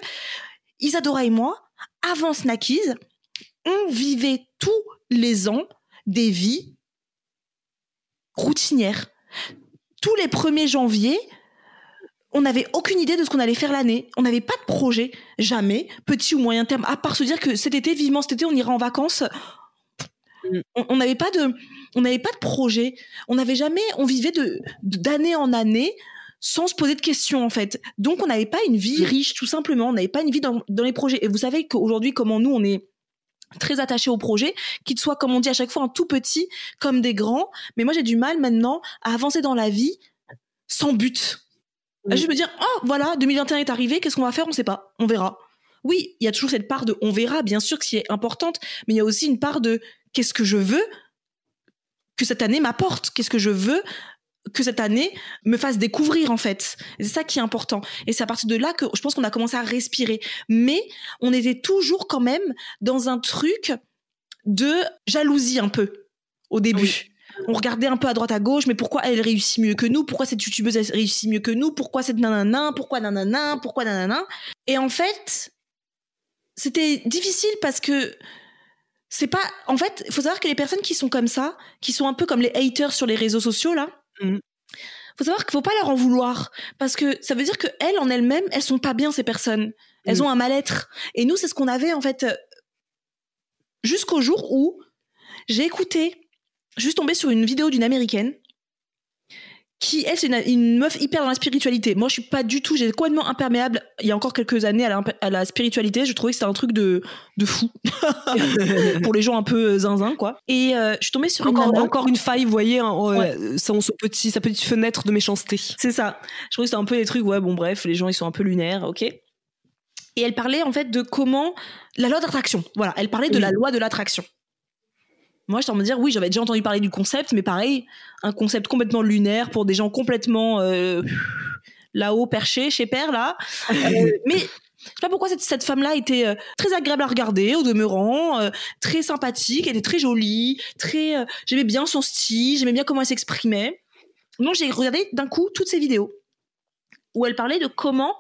Isadora et moi, avant Snackies, on vivait tous les ans des vies routinières. Tous les 1er janvier, on n'avait aucune idée de ce qu'on allait faire l'année. On n'avait pas de projet, jamais, petit ou moyen terme, à part se dire que cet été, vivement cet été, on ira en vacances. Mm. On n'avait pas de, on n'avait pas de projet. On n'avait jamais, on vivait de d'année en année sans se poser de questions en fait. Donc on n'avait pas une vie mm. riche tout simplement. On n'avait pas une vie dans, les projets. Et vous savez qu'aujourd'hui, comment nous on est très attachés au projet, qu'ils soient, comme on dit à chaque fois, un tout petit comme des grands. Mais moi, j'ai du mal maintenant à avancer dans la vie sans but. Oui. Je vais me dire, oh voilà, 2021 est arrivé, qu'est-ce qu'on va faire? On sait pas, on verra. Oui, il y a toujours cette part de on verra, bien sûr, qui est importante, mais il y a aussi une part de qu'est-ce que je veux que cette année m'apporte, qu'est-ce que je veux que cette année me fasse découvrir en fait? C'est ça qui est important. Et c'est à partir de là que je pense qu'on a commencé à respirer. Mais on était toujours quand même dans un truc de jalousie un peu au début. Oui. On regardait un peu à droite à gauche, mais pourquoi elle réussit mieux que nous? Pourquoi cette youtubeuse elle réussit mieux que nous? Pourquoi cette nanana? Pourquoi nanana? Pourquoi nanana? Et en fait, c'était difficile parce que c'est pas. En fait, il faut savoir que les personnes qui sont comme ça, qui sont un peu comme les haters sur les réseaux sociaux là, Mhm. faut savoir qu'il faut pas leur en vouloir parce que ça veut dire que elles en elles-mêmes, elles sont pas bien ces personnes. Elles Mhm. ont un mal-être. Et nous, c'est ce qu'on avait en fait jusqu'au jour où j'ai écouté, juste tombé sur une vidéo d'une américaine qui, elle, c'est une, une meuf hyper dans la spiritualité. Moi, je suis pas du tout, j'ai complètement imperméable il y a encore quelques années à la, à la spiritualité. Je trouvais que c'était un truc de, de fou. Pour les gens un peu euh, zinzin, quoi. Et euh, je suis tombée sur une Encore, encore une faille, vous voyez, hein, euh, son, son petit, sa petite fenêtre de méchanceté. C'est ça. Je trouvais que c'était un peu des trucs, ouais, bon, bref, les gens, ils sont un peu lunaires, ok. Et elle parlait en fait de comment. La loi d'attraction. Voilà, elle parlait de Oui. la loi de l'attraction. Moi, j'étais en me dire, oui, j'avais déjà entendu parler du concept, mais pareil, un concept complètement lunaire pour des gens complètement euh, là-haut, perchés, chez Père, là. Euh, mais je sais pas pourquoi cette, cette femme-là était euh, très agréable à regarder, au demeurant, très sympathique, elle était très jolie, très. j'aimais bien son style, j'aimais bien comment elle s'exprimait. Donc j'ai regardé d'un coup toutes ces vidéos où elle parlait de comment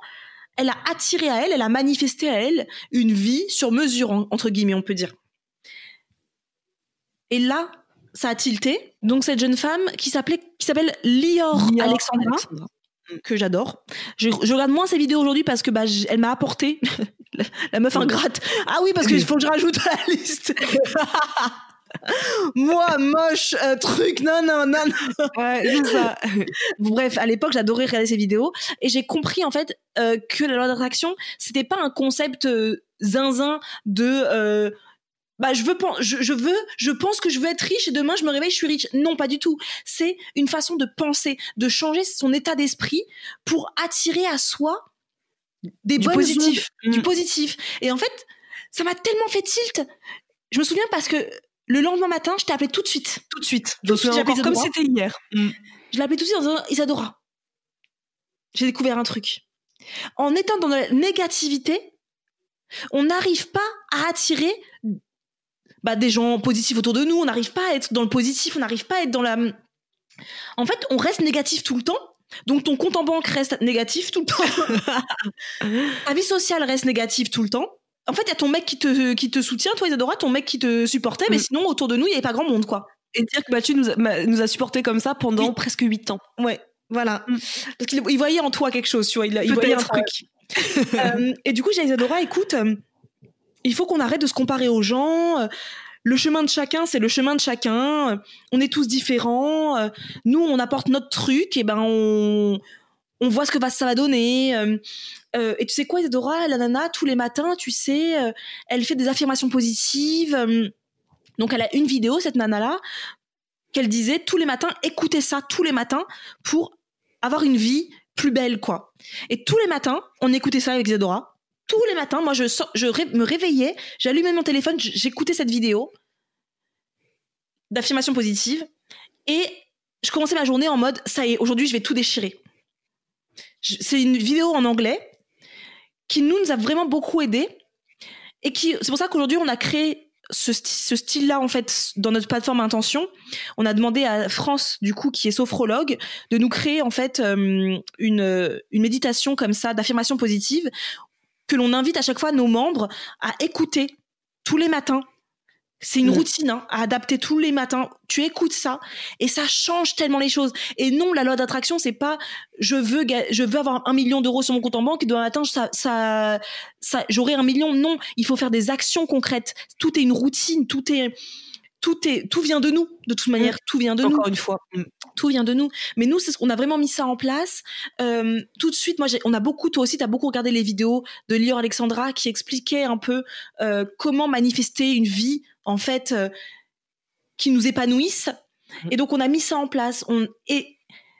elle a attiré à elle, elle a manifesté à elle une vie sur mesure, en- entre guillemets, on peut dire. Et là, ça a tilté. Donc cette jeune femme qui s'appelait, qui s'appelle Lior, Lior Alexandra, Alexandra. que j'adore. Je, je regarde moins ses vidéos aujourd'hui parce que bah, elle m'a apporté la, la meuf ingrate. Ah oui, parce qu'il faut que je rajoute à la liste. Moi, moche, euh, truc, non, non, non, non. Ouais, c'est ça. Bref, à l'époque, j'adorais regarder ces vidéos et j'ai compris en fait euh, que la loi d'attraction, c'était pas un concept euh, zinzin de euh, bah je veux je, je veux je pense que je veux être riche et demain je me réveille je suis riche. Non, pas du tout. C'est une façon de penser, de changer son état d'esprit pour attirer à soi des Du bonnes positif. ondes, du Mm. positif. Et en fait, ça m'a tellement fait tilt. Je me souviens parce que le lendemain matin, je t'ai appelé tout de suite. Tout de suite. Tout de encore comme c'était hier. Mm. Je l'ai appelé tout de suite en disant Isadora. J'ai découvert un truc. En étant dans la négativité, on n'arrive pas à attirer bah, des gens positifs autour de nous. On n'arrive pas à être dans le positif. On n'arrive pas à être dans la. En fait, on reste négatif tout le temps. Donc ton compte en banque reste négatif tout le temps. Ta vie sociale reste négative tout le temps. En fait, il y a ton mec qui te, qui te soutient, toi Isadora, ton mec qui te supportait, mais Mm. sinon autour de nous, il n'y avait pas grand monde, quoi. Et dire que Mathieu nous a, nous a supporté comme ça pendant Oui. presque 8 ans. Ouais, voilà. Mm. Parce qu'il il voyait en toi quelque chose, tu vois. Il, il voyait un truc. Euh, et du coup, j'ai Isadora, écoute, euh, il faut qu'on arrête de se comparer aux gens. euh, Le chemin de chacun, c'est le chemin de chacun. euh, On est tous différents. euh, Nous, on apporte notre truc. Et ben, on, on voit ce que ça va donner. et tu sais quoi, Isadora, la nana, tous les matins, tu sais, elle fait des affirmations positives. donc, elle a une vidéo, cette nana-là, qu'elle disait tous les matins, écoutez ça tous les matins pour avoir une vie plus belle, quoi. Et tous les matins, on écoutait ça avec Isadora. Tous les matins, moi, je, me réveillais, j'allumais mon téléphone, j'écoutais cette vidéo d'affirmation positive et je commençais ma journée en mode ça y est, aujourd'hui, je vais tout déchirer. C'est une vidéo en anglais qui nous, a vraiment beaucoup aidé et qui c'est pour ça qu'aujourd'hui on a créé ce style-là en fait dans notre plateforme Intention. On a demandé à France du coup qui est sophrologue de nous créer en fait euh, une, une méditation comme ça d'affirmation positive que l'on invite à chaque fois nos membres à écouter tous les matins. C'est une Mhm. routine hein, à adapter tous les matins. Tu écoutes ça et ça change tellement les choses. Et non, la loi d'attraction, c'est pas je veux je veux avoir un million d'euros sur mon compte en banque et demain matin ça ça, ça j'aurai un million. Non, il faut faire des actions concrètes. Tout est une routine. Tout est tout est tout vient de nous. De toute manière, tout vient de nous Encore une fois. Tout vient de nous. Mais nous, c'est ce qu'on a vraiment mis ça en place. Euh, tout de suite, moi, on a beaucoup, toi aussi, tu as beaucoup regardé les vidéos de Lior Alexandra qui expliquaient un peu euh, comment manifester une vie, en fait, euh, qui nous épanouisse. Et donc, on a mis ça en place. On, et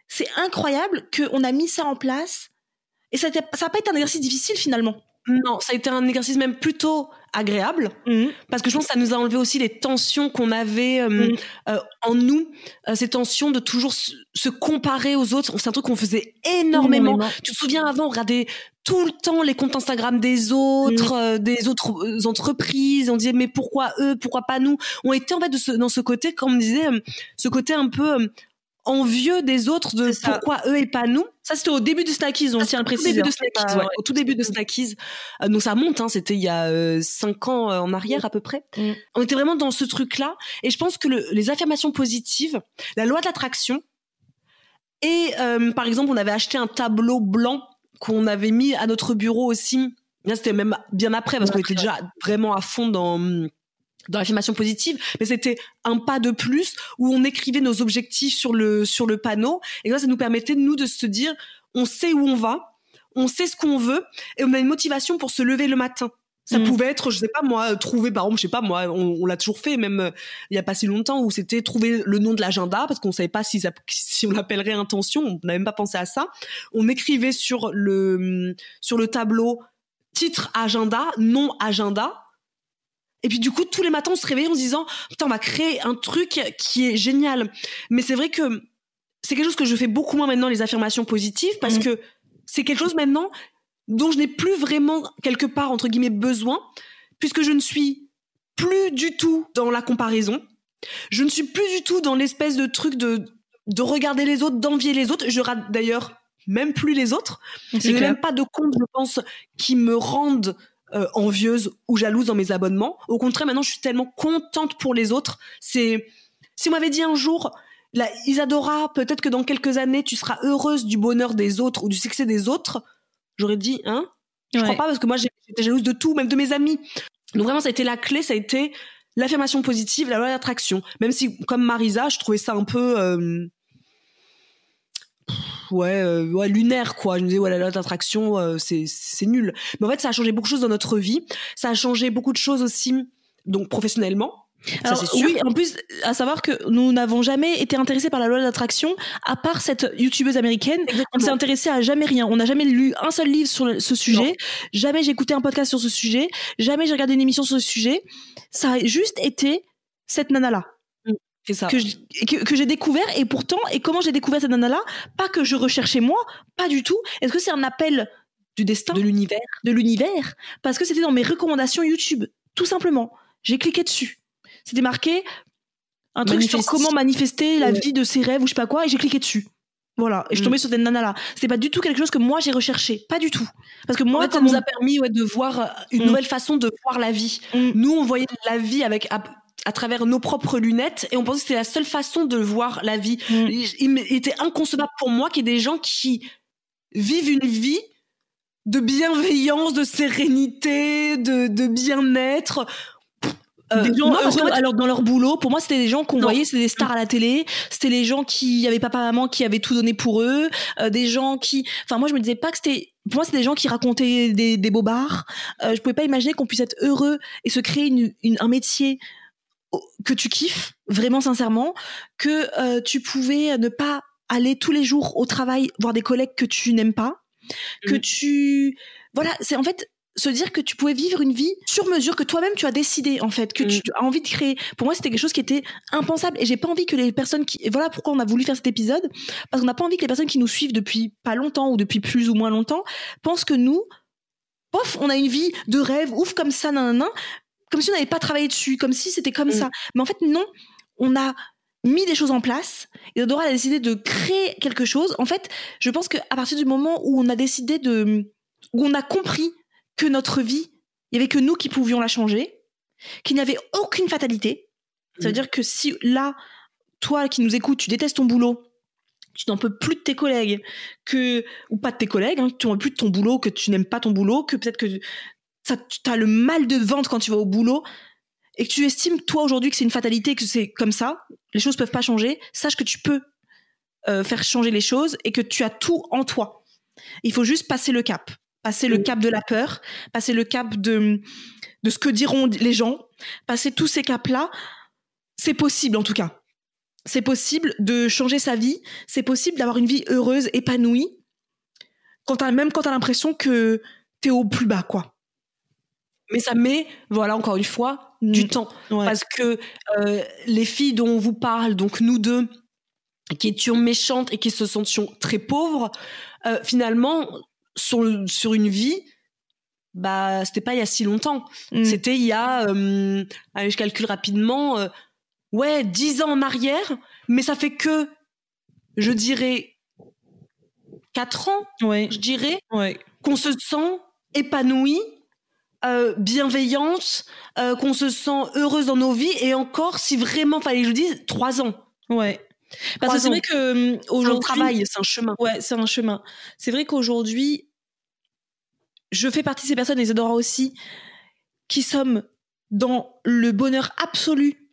c'est incroyable qu'on a mis ça en place. Et ça n'a pas été un exercice difficile finalement. Non, ça a été un exercice même plutôt agréable Mhm. parce que je pense que ça nous a enlevé aussi les tensions qu'on avait euh, Mhm. euh, en nous, euh, ces tensions de toujours se, se comparer aux autres. C'est un truc qu'on faisait énormément. Tu te souviens avant, on regardait tout le temps les comptes Instagram des autres, euh, des autres euh, entreprises. On disait mais pourquoi eux, pourquoi pas nous? On était en fait de ce- dans ce côté, comme on disait, euh, ce côté un peu envieux des autres de pourquoi eux et pas nous. Ça, c'était au début de Snackies, on tient le au tout préciser. hein. Pas- ouais, au tout début de Snackies. Euh, donc ça monte, hein, c'était il y a euh, cinq ans euh, en arrière à peu près. Mm. On était vraiment dans ce truc-là. Et je pense que le- les affirmations positives, la loi de l'attraction, et euh, par exemple, on avait acheté un tableau blanc qu'on avait mis à notre bureau aussi. Là, c'était même bien après parce qu'on était déjà vraiment à fond dans dans l'affirmation positive, mais c'était un pas de plus où on écrivait nos objectifs sur le sur le panneau et là ça nous permettait nous de se dire on sait où on va, on sait ce qu'on veut et on a une motivation pour se lever le matin. Ça Mm. pouvait être, je sais pas moi, trouver, par exemple, je sais pas moi, on, on l'a toujours fait, même euh, il y a pas si longtemps, où c'était trouver le nom de l'agenda parce qu'on savait pas si, ça, si on l'appellerait intention, on n'avait même pas pensé à ça. On écrivait sur le sur le tableau titre agenda, nom agenda. Et puis du coup, tous les matins, on se réveillait en se disant, putain, on va créer un truc qui est génial. Mais c'est vrai que c'est quelque chose que je fais beaucoup moins maintenant, les affirmations positives, parce Mhm. que c'est quelque chose maintenant dont je n'ai plus vraiment, quelque part, entre guillemets, besoin, puisque je ne suis plus du tout dans la comparaison. Je ne suis plus du tout dans l'espèce de truc de, de regarder les autres, d'envier les autres. Je rate d'ailleurs même plus les autres. Je n'ai même pas de compte, je pense, qui me rendent euh, envieuse ou jalouse dans mes abonnements. Au contraire, maintenant, je suis tellement contente pour les autres. C'est si on m'avait dit un jour, la Isadora, peut-être que dans quelques années, tu seras heureuse du bonheur des autres ou du succès des autres, j'aurais dit, hein Je Ouais. crois pas parce que moi, j'étais jalouse de tout, même de mes amis. Donc vraiment, ça a été la clé, ça a été l'affirmation positive, la loi d'attraction. Même si, comme Marisa, je trouvais ça un peu euh, ouais, euh, ouais, lunaire quoi. Je me disais ouais, la loi d'attraction, euh, c'est c'est nul. Mais en fait, ça a changé beaucoup de choses dans notre vie. Ça a changé beaucoup de choses aussi, donc professionnellement. Alors, ça c'est sûr. oui, en plus, à savoir que nous n'avons jamais été intéressés par la loi d'attraction, à part cette youtubeuse américaine. On ne s'est intéressé à jamais rien. On n'a jamais lu un seul livre sur le- ce sujet. Jamais j'ai écouté un podcast sur ce sujet. Jamais j'ai regardé une émission sur ce sujet. Ça a juste été cette nana-là ça. que, je- que, que j'ai découvert. Et pourtant, et comment j'ai découvert cette nana-là? Pas que je recherchais moi, pas du tout. Est-ce que c'est un appel du destin? De l'univers. de l'univers parce que c'était dans mes recommandations YouTube, tout simplement. J'ai cliqué dessus. C'était marqué un truc sur comment manifester la Ouais. vie de ses rêves ou je sais pas quoi et j'ai cliqué dessus. Voilà, et je Mm. tombée sur cette nana là. C'était pas du tout quelque chose que moi j'ai recherché, pas du tout. Parce que moi, En fait, ça nous a permis ouais, de voir euh, une Mm. nouvelle façon de voir la vie. Mm. Nous, on voyait la vie avec à, travers nos propres lunettes et on pensait que c'était la seule façon de voir la vie. Mm. Il, était inconcevable pour moi qu'il y ait des gens qui vivent une vie de bienveillance, de sérénité, de, de bien-être. Euh, des gens non, heureux fait, alors dans leur boulot pour moi c'était des gens qu'on voyait c'était des stars à la télé c'était les gens qui avaient papa maman qui avaient tout donné pour eux euh, des gens qui enfin moi je me disais pas que c'était pour moi c'était des gens qui racontaient des, des bobards euh, je pouvais pas imaginer qu'on puisse être heureux et se créer une, une- un métier que tu kiffes vraiment sincèrement que euh, tu pouvais ne pas aller tous les jours au travail voir des collègues que tu n'aimes pas que Mhm. tu voilà c'est en fait se dire que tu pouvais vivre une vie sur mesure que toi-même tu as décidé en fait que Mm. tu as envie de créer pour moi c'était quelque chose qui était impensable et j'ai pas envie que les personnes qui et voilà pourquoi on a voulu faire cet épisode parce qu'on n'a pas envie que les personnes qui nous suivent depuis pas longtemps ou depuis plus ou moins longtemps pensent que nous pof on a une vie de rêve ouf comme ça nan, nan, nan, comme si on n'avait pas travaillé dessus comme si c'était comme Mm. ça mais en fait non on a mis des choses en place et Dora a décidé de créer quelque chose en fait je pense qu'à partir du moment où on a décidé de où on a compris que notre vie, il y avait que nous qui pouvions la changer, qu'il n'y avait aucune fatalité. Ça veut Mm. dire que si là, toi qui nous écoutes, tu détestes ton boulot, tu n'en peux plus de tes collègues, que ou pas de tes collègues, hein, tu n'en peux plus de ton boulot, que tu n'aimes pas ton boulot, que peut-être que ça, tu as le mal de ventre quand tu vas au boulot, et que tu estimes toi aujourd'hui que c'est une fatalité, que c'est comme ça, les choses peuvent pas changer. Sache que tu peux euh, faire changer les choses et que tu as tout en toi. Il faut juste passer le cap passer le Mm. cap de la peur, passer le cap de, de ce que diront les gens, passer tous ces caps-là, c'est possible en tout cas. c'est possible de changer sa vie, c'est possible d'avoir une vie heureuse, épanouie, quand t'as- même quand t'as l'impression que t'es au plus bas, quoi. Mais ça met, voilà, encore une fois, du Mm. temps. Ouais. Parce que euh, les filles dont on vous parle, donc nous deux, qui étions méchantes et qui se sentions très pauvres, euh, finalement, sur, sur une vie, bah, c'était pas il y a si longtemps. Mm. C'était il y a, euh, allez, je calcule rapidement, ouais, dix ans en arrière, mais ça fait que, je dirais, quatre ans, Ouais, je dirais, ouais. qu'on se sent épanouie, euh, bienveillante, euh, qu'on se sent heureuse dans nos vies, et encore, si vraiment fallait que je le dise, trois ans. Ouais. Parce que c'est vrai que hum, aujourd'hui, travail, c'est un chemin. Ouais, c'est un chemin. C'est vrai qu'aujourd'hui, je fais partie de ces personnes, et Isadora aussi, qui sommes dans le bonheur absolu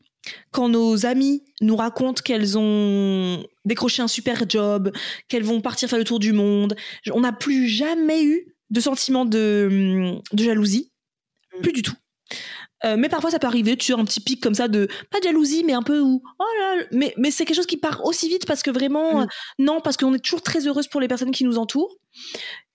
quand nos amis nous racontent qu'elles ont décroché un super job, qu'elles vont partir faire le tour du monde. On n'a plus jamais eu de sentiment de, hum, de jalousie. Plus du tout. Euh, mais parfois ça peut arriver, tu as un petit pic comme ça de pas de jalousie, mais un peu où oh là, là. mais mais c'est quelque chose qui part aussi vite parce que vraiment Mm. euh, non parce qu'on est toujours très heureuse pour les personnes qui nous entourent.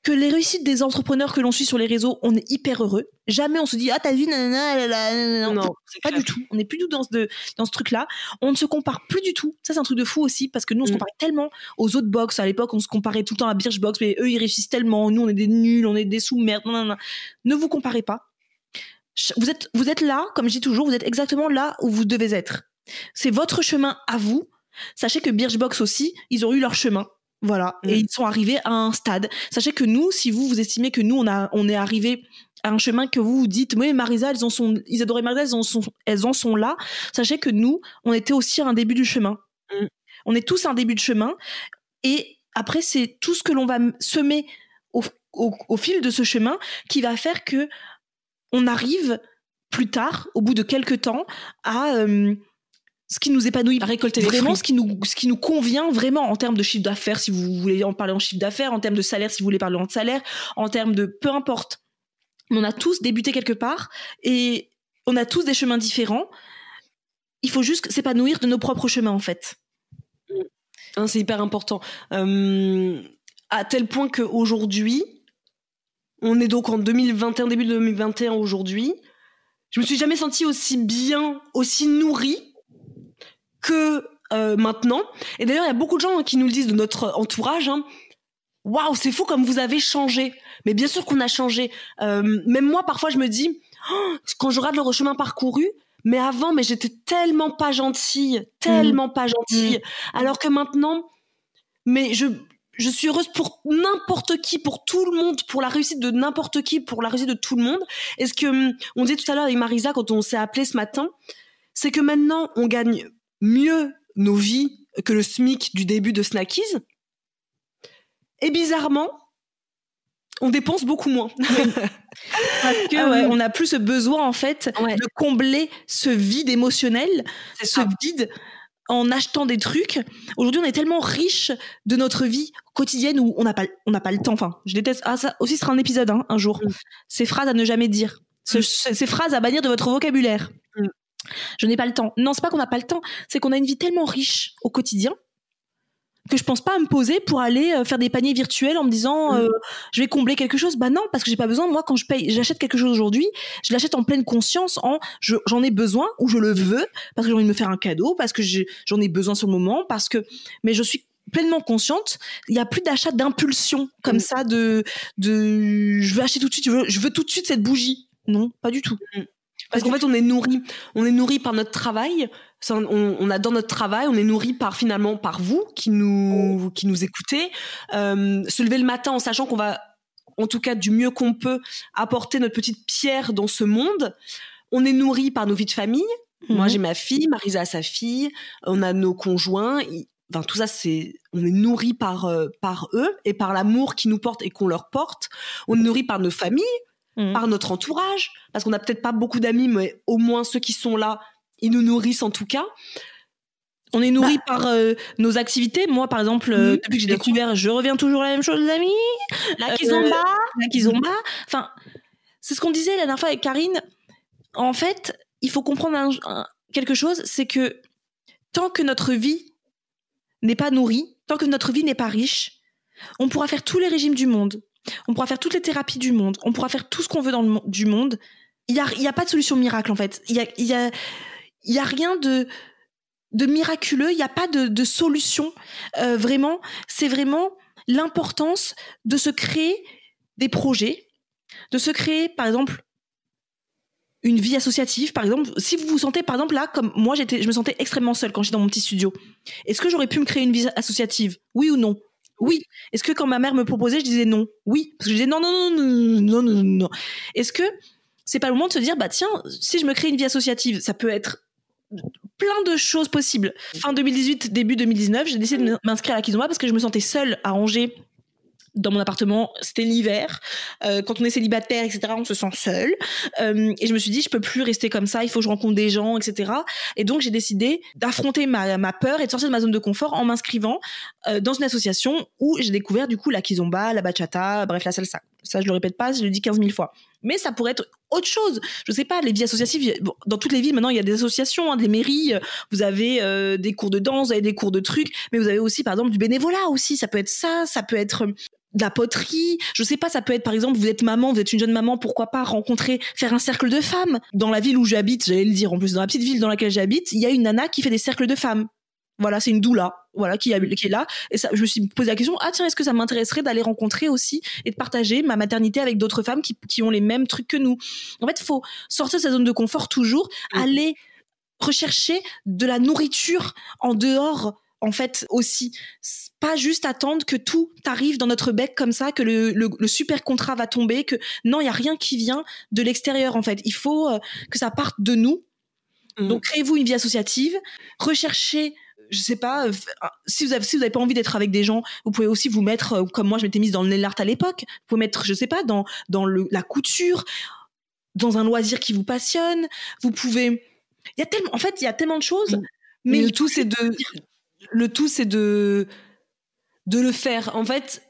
Que les réussites des entrepreneurs que l'on suit sur les réseaux, on est hyper heureux. Jamais on se dit ah t'as vu nanana, nanana. Non, c'est pas clair. du tout. On n'est plus du tout dans ce, dans ce truc-là. On ne se compare plus du tout. Ça, c'est un truc de fou aussi, parce que nous, on se Mm. comparait tellement aux autres box. À l'époque, on se comparait tout le temps à Birchbox, mais eux, ils réussissent tellement. Nous, on est des nuls, on est des non, non. Ne vous comparez pas. Vous êtes, vous êtes là, comme je dis toujours, vous êtes exactement là où vous devez être. C'est votre chemin à vous. Sachez que Birchbox aussi, ils ont eu leur chemin. Voilà. Mm. Et ils sont arrivés à un stade. Sachez que nous, si vous, vous estimez que nous, on, a, on est arrivé à un chemin que vous vous dites, oui, Marisa, elles en sont, Isadora et Marisa, elles en sont, elles en sont là. Sachez que nous, on était aussi à un début du chemin. Mm. On est tous à un début de chemin. Et après, c'est tout ce que l'on va semer au, au, au fil de ce chemin qui va faire que on arrive plus tard, au bout de quelques temps, à euh, ce qui nous épanouit À récolter les vraiment fruits. ce qui nous ce qui nous convient vraiment en termes de chiffre d'affaires si vous voulez en parler en chiffre d'affaires en termes de salaire si vous voulez parler en salaire en termes de peu importe on a tous débuté quelque part et on a tous des chemins différents il faut juste s'épanouir de nos propres chemins en fait Hein, c'est hyper important. Euh, à tel point qu'aujourd'hui, on est donc en 2021, début 2021 aujourd'hui, je me suis jamais sentie aussi bien, aussi nourrie que euh, maintenant. Et d'ailleurs, il y a beaucoup de gens hein, qui nous le disent de notre entourage. hein. Waouh, c'est fou comme vous avez changé. Mais bien sûr qu'on a changé. Euh, même moi, parfois, je me dis, Oh, quand je regarde le chemin parcouru, mais avant, mais j'étais tellement pas gentille, tellement pas gentille. Alors que maintenant, mais je, je suis heureuse pour n'importe qui, pour tout le monde, pour la réussite de n'importe qui, pour la réussite de tout le monde. Et ce que hum, on disait tout à l'heure avec Marisa quand on s'est appelé ce matin, c'est que maintenant on gagne mieux nos vies que le SMIC du début de Snackies. Et bizarrement, on dépense beaucoup moins. parce que Ah ouais, on n'a plus ce besoin en fait Ouais. de combler ce vide émotionnel ce vide en achetant des trucs. Aujourd'hui, on est tellement riche de notre vie quotidienne où on n'a pas, on n'a pas le temps. Enfin, je déteste. Ah, ça aussi sera un épisode hein, un jour. Mm. Ces phrases à ne jamais dire. Ce- ce- ces phrases à bannir de votre vocabulaire. Mm. Je n'ai pas le temps. Non, c'est pas qu'on n'a pas le temps. C'est qu'on a une vie tellement riche au quotidien que je pense pas à me poser pour aller euh, faire des paniers virtuels en me disant Mm. euh, je vais combler quelque chose. Bah non, parce que j'ai pas besoin. Moi, quand je paye, j'achète quelque chose aujourd'hui, je l'achète en pleine conscience, en je- j'en ai besoin ou je le veux parce que j'ai envie de me faire un cadeau, parce que j'en ai besoin sur le moment, parce que mais je suis pleinement consciente. Il y a plus d'achat d'impulsion comme Mm. ça de de je veux acheter tout de suite, je veux, je veux tout de suite cette bougie. Non, pas du tout. Parce qu'en fait, on est nourri, on est nourri par notre travail. On, on adore notre travail. On est nourri par finalement par vous qui nous qui nous écoutez. Euh, se lever le matin en sachant qu'on va, en tout cas du mieux qu'on peut, apporter notre petite pierre dans ce monde. On est nourri par nos vies de famille. Moi, Mhm. j'ai ma fille, Marisa a sa fille. On a nos conjoints. Enfin, tout ça, c'est, on est nourri par euh, par eux et par l'amour qu'ils nous portent et qu'on leur porte. On est nourri par nos familles Mhm. par notre entourage, parce qu'on n'a peut-être pas beaucoup d'amis, mais au moins ceux qui sont là, ils nous nourrissent en tout cas. On est nourri par euh, nos activités. Moi, par exemple, euh, Mhm, depuis que j'ai découvert, je reviens toujours à la même chose, les amis. La Euh, kizomba la kizomba. Enfin, c'est ce qu'on disait la dernière fois avec Karine. En fait, il faut comprendre un- un- quelque chose, c'est que tant que notre vie n'est pas nourrie, tant que notre vie n'est pas riche, on pourra faire tous les régimes du monde, on pourra faire toutes les thérapies du monde, on pourra faire tout ce qu'on veut dans le du monde. Il n'y a, y a pas de solution miracle en fait. Il y a, y a, y a rien de de miraculeux, il n'y a pas de, de solution. Euh, vraiment, c'est vraiment l'importance de se créer des projets, de se créer, par exemple, une vie associative, par exemple, si vous vous sentez, par exemple, là, comme moi, je me sentais extrêmement seule quand j'étais dans mon petit studio. Est-ce que j'aurais pu me créer une vie associative? Oui ou non? Oui. Est-ce que quand ma mère me proposait, je disais non? Oui. Parce que je disais non, non, non, non, non, non, non. Est-ce que c'est pas le moment de se dire, bah tiens, si je me crée une vie associative, ça peut être plein de choses possibles. Fin 2018, début 2019, j'ai décidé de m'inscrire à la Kizomba parce que je me sentais seule à Angers dans mon appartement, c'était l'hiver. Euh, quand on est célibataire, etc., on se sent seul. Euh, et je me suis dit, je peux plus rester comme ça. Il faut que je rencontre des gens, etc. Et donc j'ai décidé d'affronter ma, peur et de sortir de ma zone de confort en m'inscrivant euh, dans une association où j'ai découvert du coup la kizomba, la bachata, bref la salsa. Ça, je le répète pas, je le dis 15 000 fois. Mais ça pourrait être autre chose. Je sais pas, les vies associatives. Dans toutes les villes maintenant, il y a des associations, hein, des mairies. Vous avez euh, des cours de danse, vous avez des cours de trucs, mais vous avez aussi, par exemple, du bénévolat aussi. Ça peut être ça, ça peut être de la poterie. Je sais pas, ça peut être par exemple, vous êtes maman, vous êtes une jeune maman, pourquoi pas rencontrer, faire un cercle de femmes? Dans la ville où j'habite, j'allais le dire, en plus dans la petite ville dans laquelle j'habite, il y a une nana qui fait des cercles de femmes. Voilà, c'est une doula, voilà, qui, qui est là. Et ça, je me suis posé la question, ah tiens, est-ce que ça m'intéresserait d'aller rencontrer aussi et de partager ma maternité avec d'autres femmes qui, qui, ont les mêmes trucs que nous? En fait, il faut sortir de sa zone de confort toujours, aller rechercher de la nourriture en dehors en fait aussi pas juste attendre que tout arrive dans notre bec comme ça que le, le, le super contrat va tomber que non il y a rien qui vient de l'extérieur en fait il faut euh, que ça parte de nous mmh. donc créez-vous une vie associative recherchez je sais pas, euh, si vous avez, si vous avez pas envie d'être avec des gens, vous pouvez aussi vous mettre, euh, comme moi, je m'étais mise dans le nail art à l'époque. Vous pouvez mettre, je sais pas, dans, dans le, la couture, dans un loisir qui vous passionne. Vous pouvez, il y a tellement, en fait, il y a tellement de choses. Mmh. Mais, mais le tout, c'est de, le tout, c'est de, de le faire. En fait,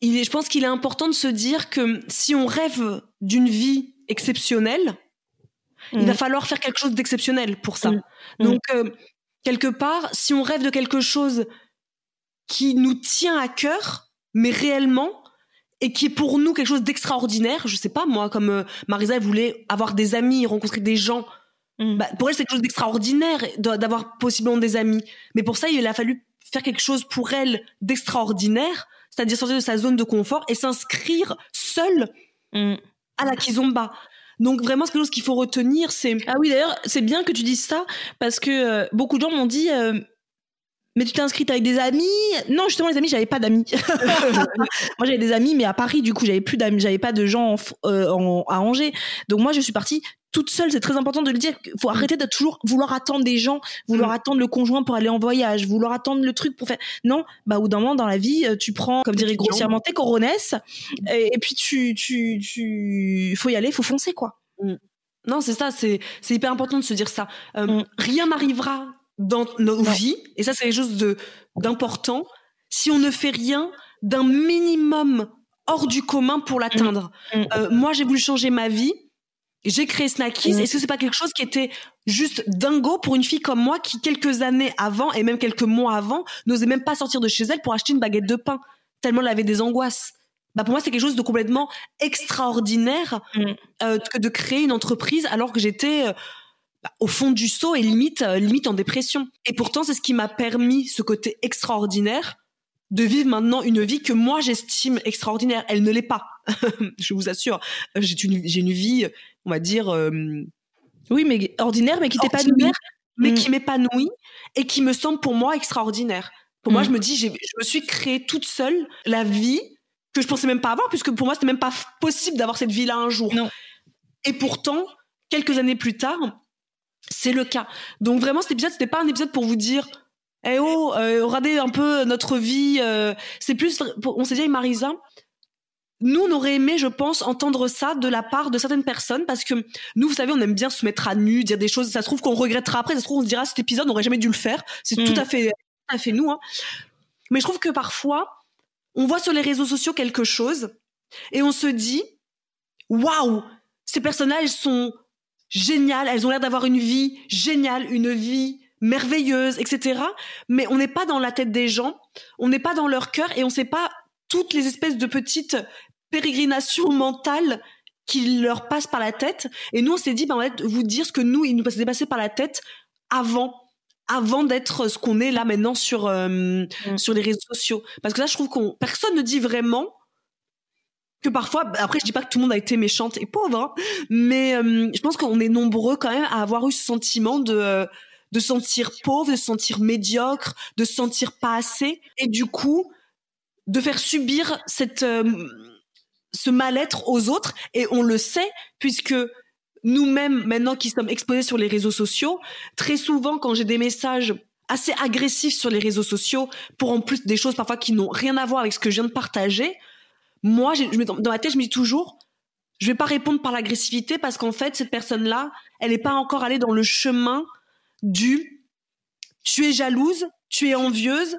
il est, je pense qu'il est important de se dire que si on rêve d'une vie exceptionnelle, mmh. il va falloir faire quelque chose d'exceptionnel pour ça. Mmh. Donc, euh, quelque part, si on rêve de quelque chose qui nous tient à cœur, mais réellement, et qui est pour nous quelque chose d'extraordinaire, je sais pas, moi, comme euh, Marisa, elle voulait avoir des amis, rencontrer des gens. Mmh. Bah, pour elle, c'est quelque chose d'extraordinaire d'avoir possiblement des amis. Mais pour ça, il a fallu faire quelque chose pour elle d'extraordinaire, c'est-à-dire sortir de sa zone de confort et s'inscrire seule mmh. à la kizomba. Donc vraiment, c'est quelque chose qu'il faut retenir. C'est ah oui d'ailleurs, c'est bien que tu dises ça parce que euh, beaucoup de gens m'ont dit. Mais tu t'es inscrite avec des amis? Non, justement, les amis, j'avais pas d'amis. moi, j'avais des amis, mais à Paris, du coup, j'avais plus d'amis, j'avais pas de gens en, euh, en, à Angers. Donc moi, je suis partie toute seule. C'est très important de le dire. Il faut arrêter de toujours vouloir attendre des gens, vouloir mm. attendre le conjoint pour aller en voyage, vouloir attendre le truc pour faire. Non, bah au d'un moment dans la vie, euh, tu prends, comme dirait grossièrement, tes coronesses, et, et, puis tu, tu, tu, faut y aller, faut foncer quoi. Mm. Non, c'est ça. C'est, hyper important de se dire ça. Euh, mm. Rien n'arrivera dans nos vies, et ça c'est quelque chose de d'important, si on ne fait rien d'un minimum hors du commun pour l'atteindre. Mmh. Euh, moi, j'ai voulu changer ma vie. J'ai créé Snackies. Mmh. Est-ce que c'est pas quelque chose qui était juste dingo pour une fille comme moi qui, quelques années avant et même quelques mois avant, n'osait même pas sortir de chez elle pour acheter une baguette de pain, tellement elle avait des angoisses? Bah pour moi c'est quelque chose de complètement extraordinaire mmh. euh, que de créer une entreprise alors que j'étais euh, au fond du seau et limite euh, limite en dépression. Et pourtant, c'est ce qui m'a permis ce côté extraordinaire de vivre maintenant une vie que moi j'estime extraordinaire. Elle ne l'est pas, je vous assure. J'ai une j'ai une vie, on va dire euh, oui, mais ordinaire, mais qui t'épanouit, mais mmh. qui m'épanouit et qui me semble pour moi extraordinaire. Pour mmh. moi, je me dis, je me suis créée toute seule la vie que je pensais même pas avoir, puisque pour moi, c'était même pas possible d'avoir cette vie-là un jour. Non. Et pourtant, quelques années plus tard, c'est le cas. Donc vraiment, cet épisode, c'était pas un épisode pour vous dire, eh oh, euh, regardez un peu notre vie. Euh, c'est plus, on s'est dit avec Marisa, nous, on aurait aimé, je pense, entendre ça de la part de certaines personnes parce que nous, vous savez, on aime bien se mettre à nu, dire des choses. Ça se trouve qu'on regrettera après. Ça se trouve, on se dira cet épisode, on n'aurait jamais dû le faire. C'est mm. tout à fait, tout à fait nous. Hein. Mais je trouve que parfois, on voit sur les réseaux sociaux quelque chose et on se dit, waouh, ces personnages sont géniales, elles ont l'air d'avoir une vie géniale, une vie merveilleuse, etc. Mais on n'est pas dans la tête des gens, on n'est pas dans leur cœur et on sait pas toutes les espèces de petites pérégrinations mentales qui leur passent par la tête. Et nous, on s'est dit, ben, on va vous dire ce que nous, il nous passait passé par la tête avant avant d'être ce qu'on est là maintenant sur euh, mm. sur les réseaux sociaux parce que là je trouve qu'on personne ne dit vraiment que parfois après je dis pas que tout le monde a été méchante et pauvre hein, mais euh, je pense qu'on est nombreux quand même à avoir eu ce sentiment de euh, de sentir pauvre de se sentir médiocre de se sentir pas assez et du coup de faire subir cette ce mal-être aux autres et on le sait puisque nous-mêmes, maintenant qui sommes exposés sur les réseaux sociaux, très souvent, quand j'ai des messages assez agressifs sur les réseaux sociaux, pour en plus des choses parfois qui n'ont rien à voir avec ce que je viens de partager, moi, je, dans ma tête, je me dis toujours, je vais pas répondre par l'agressivité parce qu'en fait, cette personne-là, elle n'est pas encore allée dans le chemin du tu es jalouse, tu es envieuse,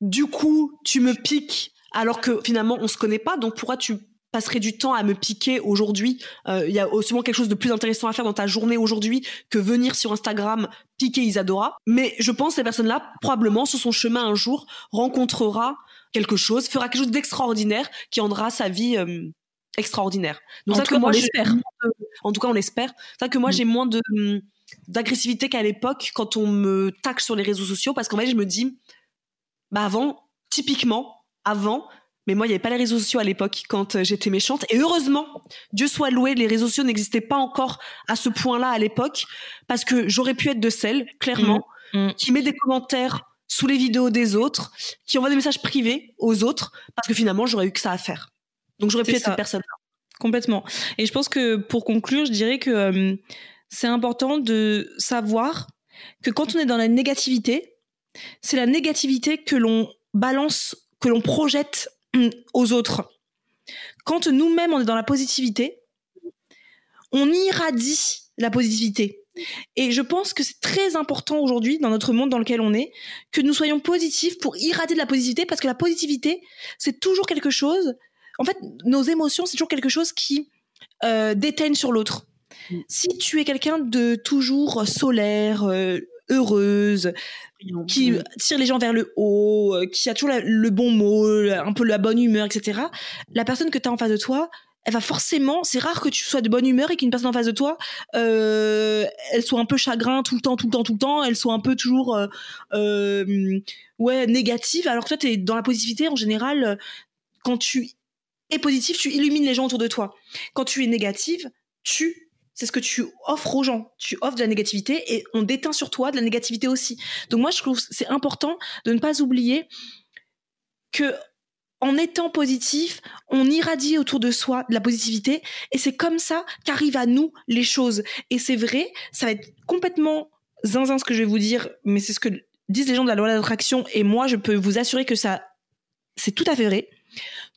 du coup, tu me piques alors que finalement, on se connaît pas, donc pourquoi tu passerais du temps à me piquer aujourd'hui, euh, il y a souvent quelque chose de plus intéressant à faire dans ta journée aujourd'hui que venir sur Instagram piquer Isadora. Mais je pense que ces personnes-là, probablement, sur son chemin un jour, rencontrera quelque chose, fera quelque chose d'extraordinaire qui rendra sa vie euh, extraordinaire. Donc en ça que moi, j'espère. En tout cas, on l'espère. Ça que moi, mm. j'ai moins de d'agressivité qu'à l'époque quand on me taxe sur les réseaux sociaux parce qu'en fait, je me dis, bah avant, typiquement, avant, mais moi, il n'y avait pas les réseaux sociaux à l'époque quand euh, j'étais méchante. Et heureusement, Dieu soit loué, les réseaux sociaux n'existaient pas encore à ce point-là à l'époque, parce que j'aurais pu être de celles, clairement, mmh. Mmh. qui met des commentaires sous les vidéos des autres, qui envoie des messages privés aux autres, parce que finalement, j'aurais eu que ça à faire. Donc j'aurais pu être cette personne-là. Complètement. Et je pense que pour conclure, je dirais que euh, c'est important de savoir que quand on est dans la négativité, c'est la négativité que l'on balance, que l'on projette aux autres. Quand nous-mêmes, on est dans la positivité, on irradie la positivité. Et je pense que c'est très important aujourd'hui, dans notre monde dans lequel on est, que nous soyons positifs pour irradier de la positivité, parce que la positivité, c'est toujours quelque chose. En fait, nos émotions, c'est toujours quelque chose qui euh, déteigne sur l'autre. Mm. Si tu es quelqu'un de toujours solaire, euh, heureuse, qui tire les gens vers le haut, euh, qui a toujours le bon mot, un peu la bonne humeur, etc. La personne que tu as en face de toi, elle va forcément, c'est rare que tu sois de bonne humeur et qu'une personne en face de toi, euh, elle soit un peu chagrin tout le temps, tout le temps, tout le temps, elle soit un peu toujours, euh, ouais, négative. Alors que toi, tu es dans la positivité en général. Quand tu es positif, tu illumines les gens autour de toi. Quand tu es négative, tu c'est ce que tu offres aux gens. Tu offres de la négativité et on déteint sur toi de la négativité aussi. Donc moi, je trouve c'est important de ne pas oublier que en étant positif, on irradie autour de soi de la positivité et c'est comme ça qu'arrivent à nous les choses. Et c'est vrai, ça va être complètement zinzin ce que je vais vous dire, mais c'est ce que disent les gens de la loi d'attraction et moi, je peux vous assurer que ça, c'est tout à fait vrai.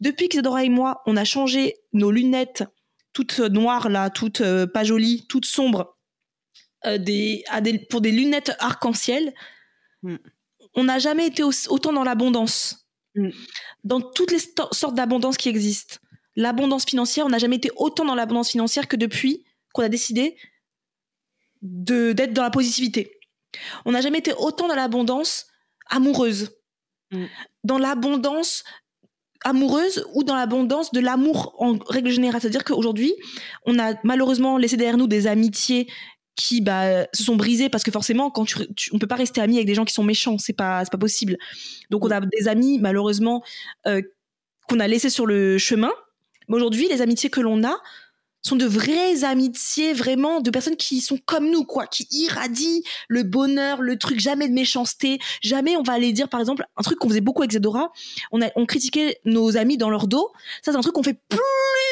Depuis qu'Isadora et moi, on a changé nos lunettes toute noire là, toute euh, pas jolie, toute sombre, euh, des, pour des lunettes arc-en-ciel, mm. on n'a jamais été autant dans l'abondance. Mm. Dans toutes les sortes d'abondance qui existent. L'abondance financière, on n'a jamais été autant dans l'abondance financière que depuis qu'on a décidé d'être dans la positivité. On n'a jamais été autant dans l'abondance amoureuse. Mm. Dans l'abondance amoureuse ou dans l'abondance de l'amour en règle générale. C'est-à-dire qu'aujourd'hui, on a malheureusement laissé derrière nous des amitiés qui bah, se sont brisées parce que forcément, quand tu, on peut pas rester ami avec des gens qui sont méchants, c'est pas c'est pas possible. Donc on a des amis malheureusement euh, qu'on a laissés sur le chemin. Mais aujourd'hui, les amitiés que l'on a, sont de vraies amitiés, vraiment, de personnes qui sont comme nous, quoi, qui irradient le bonheur, le truc, jamais de méchanceté, jamais on va aller dire, par exemple, un truc qu'on faisait beaucoup avec Zedora, on, a, on critiquait nos amis dans leur dos, ça c'est un truc qu'on fait plus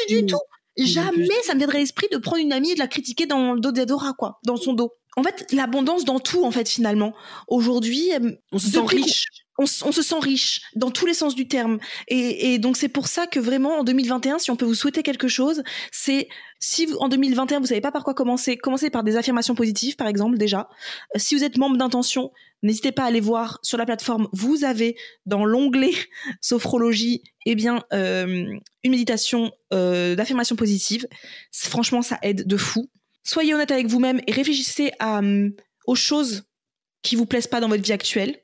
du mmh. tout. Jamais ça me viendrait à l'esprit de prendre une amie et de la critiquer dans le dos d'Edora, quoi, dans son dos. En fait, l'abondance dans tout, en fait, finalement. Aujourd'hui, euh, on se sent riche on, se sent riche dans tous les sens du terme. Et, donc c'est pour ça que vraiment en 2021, si on peut vous souhaiter quelque chose, c'est si en 2021 vous savez pas par quoi commencer, commencez par des affirmations positives par exemple déjà. Euh, si vous êtes membre d'intention, n'hésitez pas à aller voir sur la plateforme. Vous avez dans l'onglet sophrologie, eh bien euh, une méditation euh, d'affirmation positive. Franchement, ça aide de fou. Soyez honnête avec vous-même et réfléchissez à, aux choses qui vous plaisent pas dans votre vie actuelle.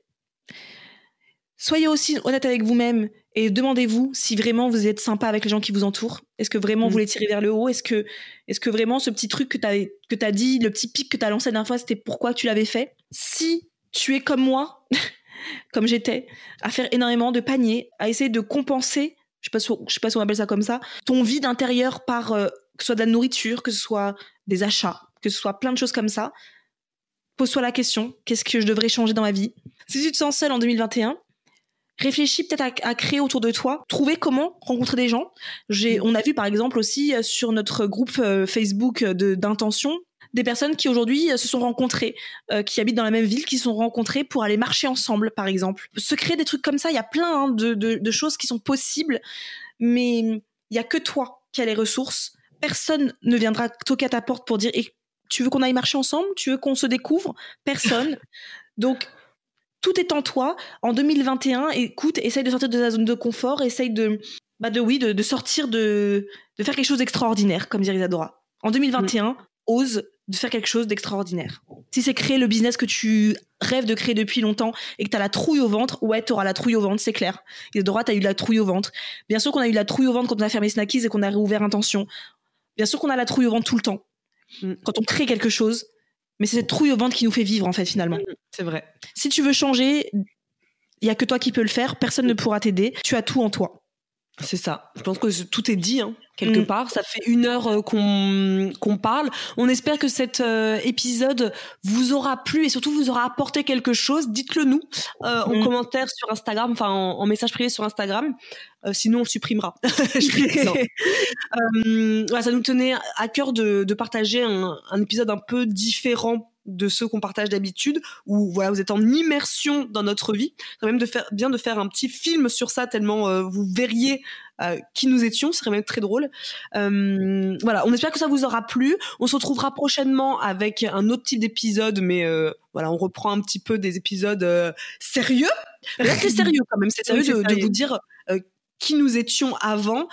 Soyez aussi honnête avec vous-même et demandez-vous si vraiment vous êtes sympa avec les gens qui vous entourent. Est-ce que vraiment vous les tirez vers le haut? Est-ce que, est que vraiment ce petit truc que tu as, que as dit, le petit pic que tu as lancé la dernière fois, c'était pourquoi tu l'avais fait? Si tu es comme moi, comme j'étais, à faire énormément de paniers, à essayer de compenser, je sais pas si, je sais pas si on appelle ça comme ça, ton vide intérieur par euh, que ce soit de la nourriture, que ce soit des achats, que ce soit plein de choses comme ça, pose-toi la question, qu'est-ce que je devrais changer dans ma vie? Si tu te sens seul en 2021, réfléchis peut-être à, créer autour de toi, trouver comment rencontrer des gens. J'ai, on a vu par exemple aussi euh, sur notre groupe euh, Facebook d'intention des personnes qui aujourd'hui euh, se sont rencontrées, qui habitent dans la même ville, qui se sont rencontrées pour aller marcher ensemble, par exemple. Se créer des trucs comme ça, il y a plein hein, de, de, choses qui sont possibles, mais il y a que toi qui as les ressources. Personne ne viendra toquer à ta porte pour dire tu veux qu'on aille marcher ensemble? Tu veux qu'on se découvre? Personne. Donc tout est en toi. En 2021, écoute, essaye de sortir de ta zone de confort, essaye de, bah de oui, de, sortir de, de faire quelque chose d'extraordinaire, comme dirait Isadora. En 2021, ose de faire quelque chose d'extraordinaire. Si c'est créer le business que tu rêves de créer depuis longtemps et que tu as la trouille au ventre, ouais, tu auras la trouille au ventre, c'est clair. Isadora, tu as eu la trouille au ventre. Bien sûr qu'on a eu la trouille au ventre quand on a fermé Snackies et qu'on a réouvert Intention. Bien sûr qu'on a la trouille au ventre tout le temps. Mm. Quand on crée quelque chose, mais c'est cette trouille au ventre qui nous fait vivre en fait finalement. Mm, c'est vrai. Si tu veux changer, il y a que toi qui peux le faire, personne ne pourra t'aider. Tu as tout en toi. C'est ça. Je pense que tout est dit hein, quelque mm. part. Ça fait une heure euh, qu'on qu'on parle. On espère que cet euh, épisode vous aura plu et surtout vous aura apporté quelque chose. Dites-le nous euh, en mm. commentaire sur Instagram, enfin en, message privé sur Instagram. sinon, on le supprimera. ça nous tenait à cœur de, de partager un, un épisode un peu différent de ceux qu'on partage d'habitude, où voilà, vous êtes en immersion dans notre vie. Quand même de faire, bien de faire un petit film sur ça, tellement euh, vous verriez euh, qui nous étions, ce serait même très drôle. Euh, voilà, on espère que ça vous aura plu. On se retrouvera prochainement avec un autre type d'épisode, mais voilà, on reprend un petit peu des épisodes sérieux. c'est sérieux quand même, c'est sérieux, de, vous dire qui nous étions avant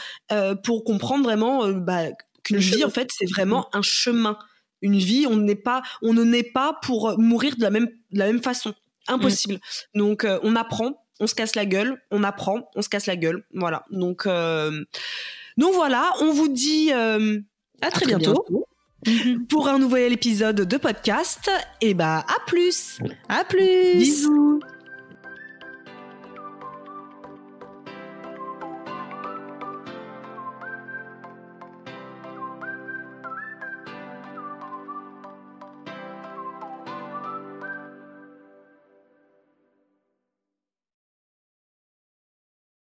pour comprendre vraiment bah, qu'une vie, en fait, c'est vraiment un chemin une vie, on n'est pas, on ne naît pas pour mourir de la même, de la même façon. Impossible. Mm. Donc, euh, on apprend, on se casse la gueule, on apprend, on se casse la gueule. Voilà. Donc, euh, donc voilà, on vous dit euh, à, très, bientôt. pour un nouvel épisode de podcast. Et bah, à plus. À plus. Bisous.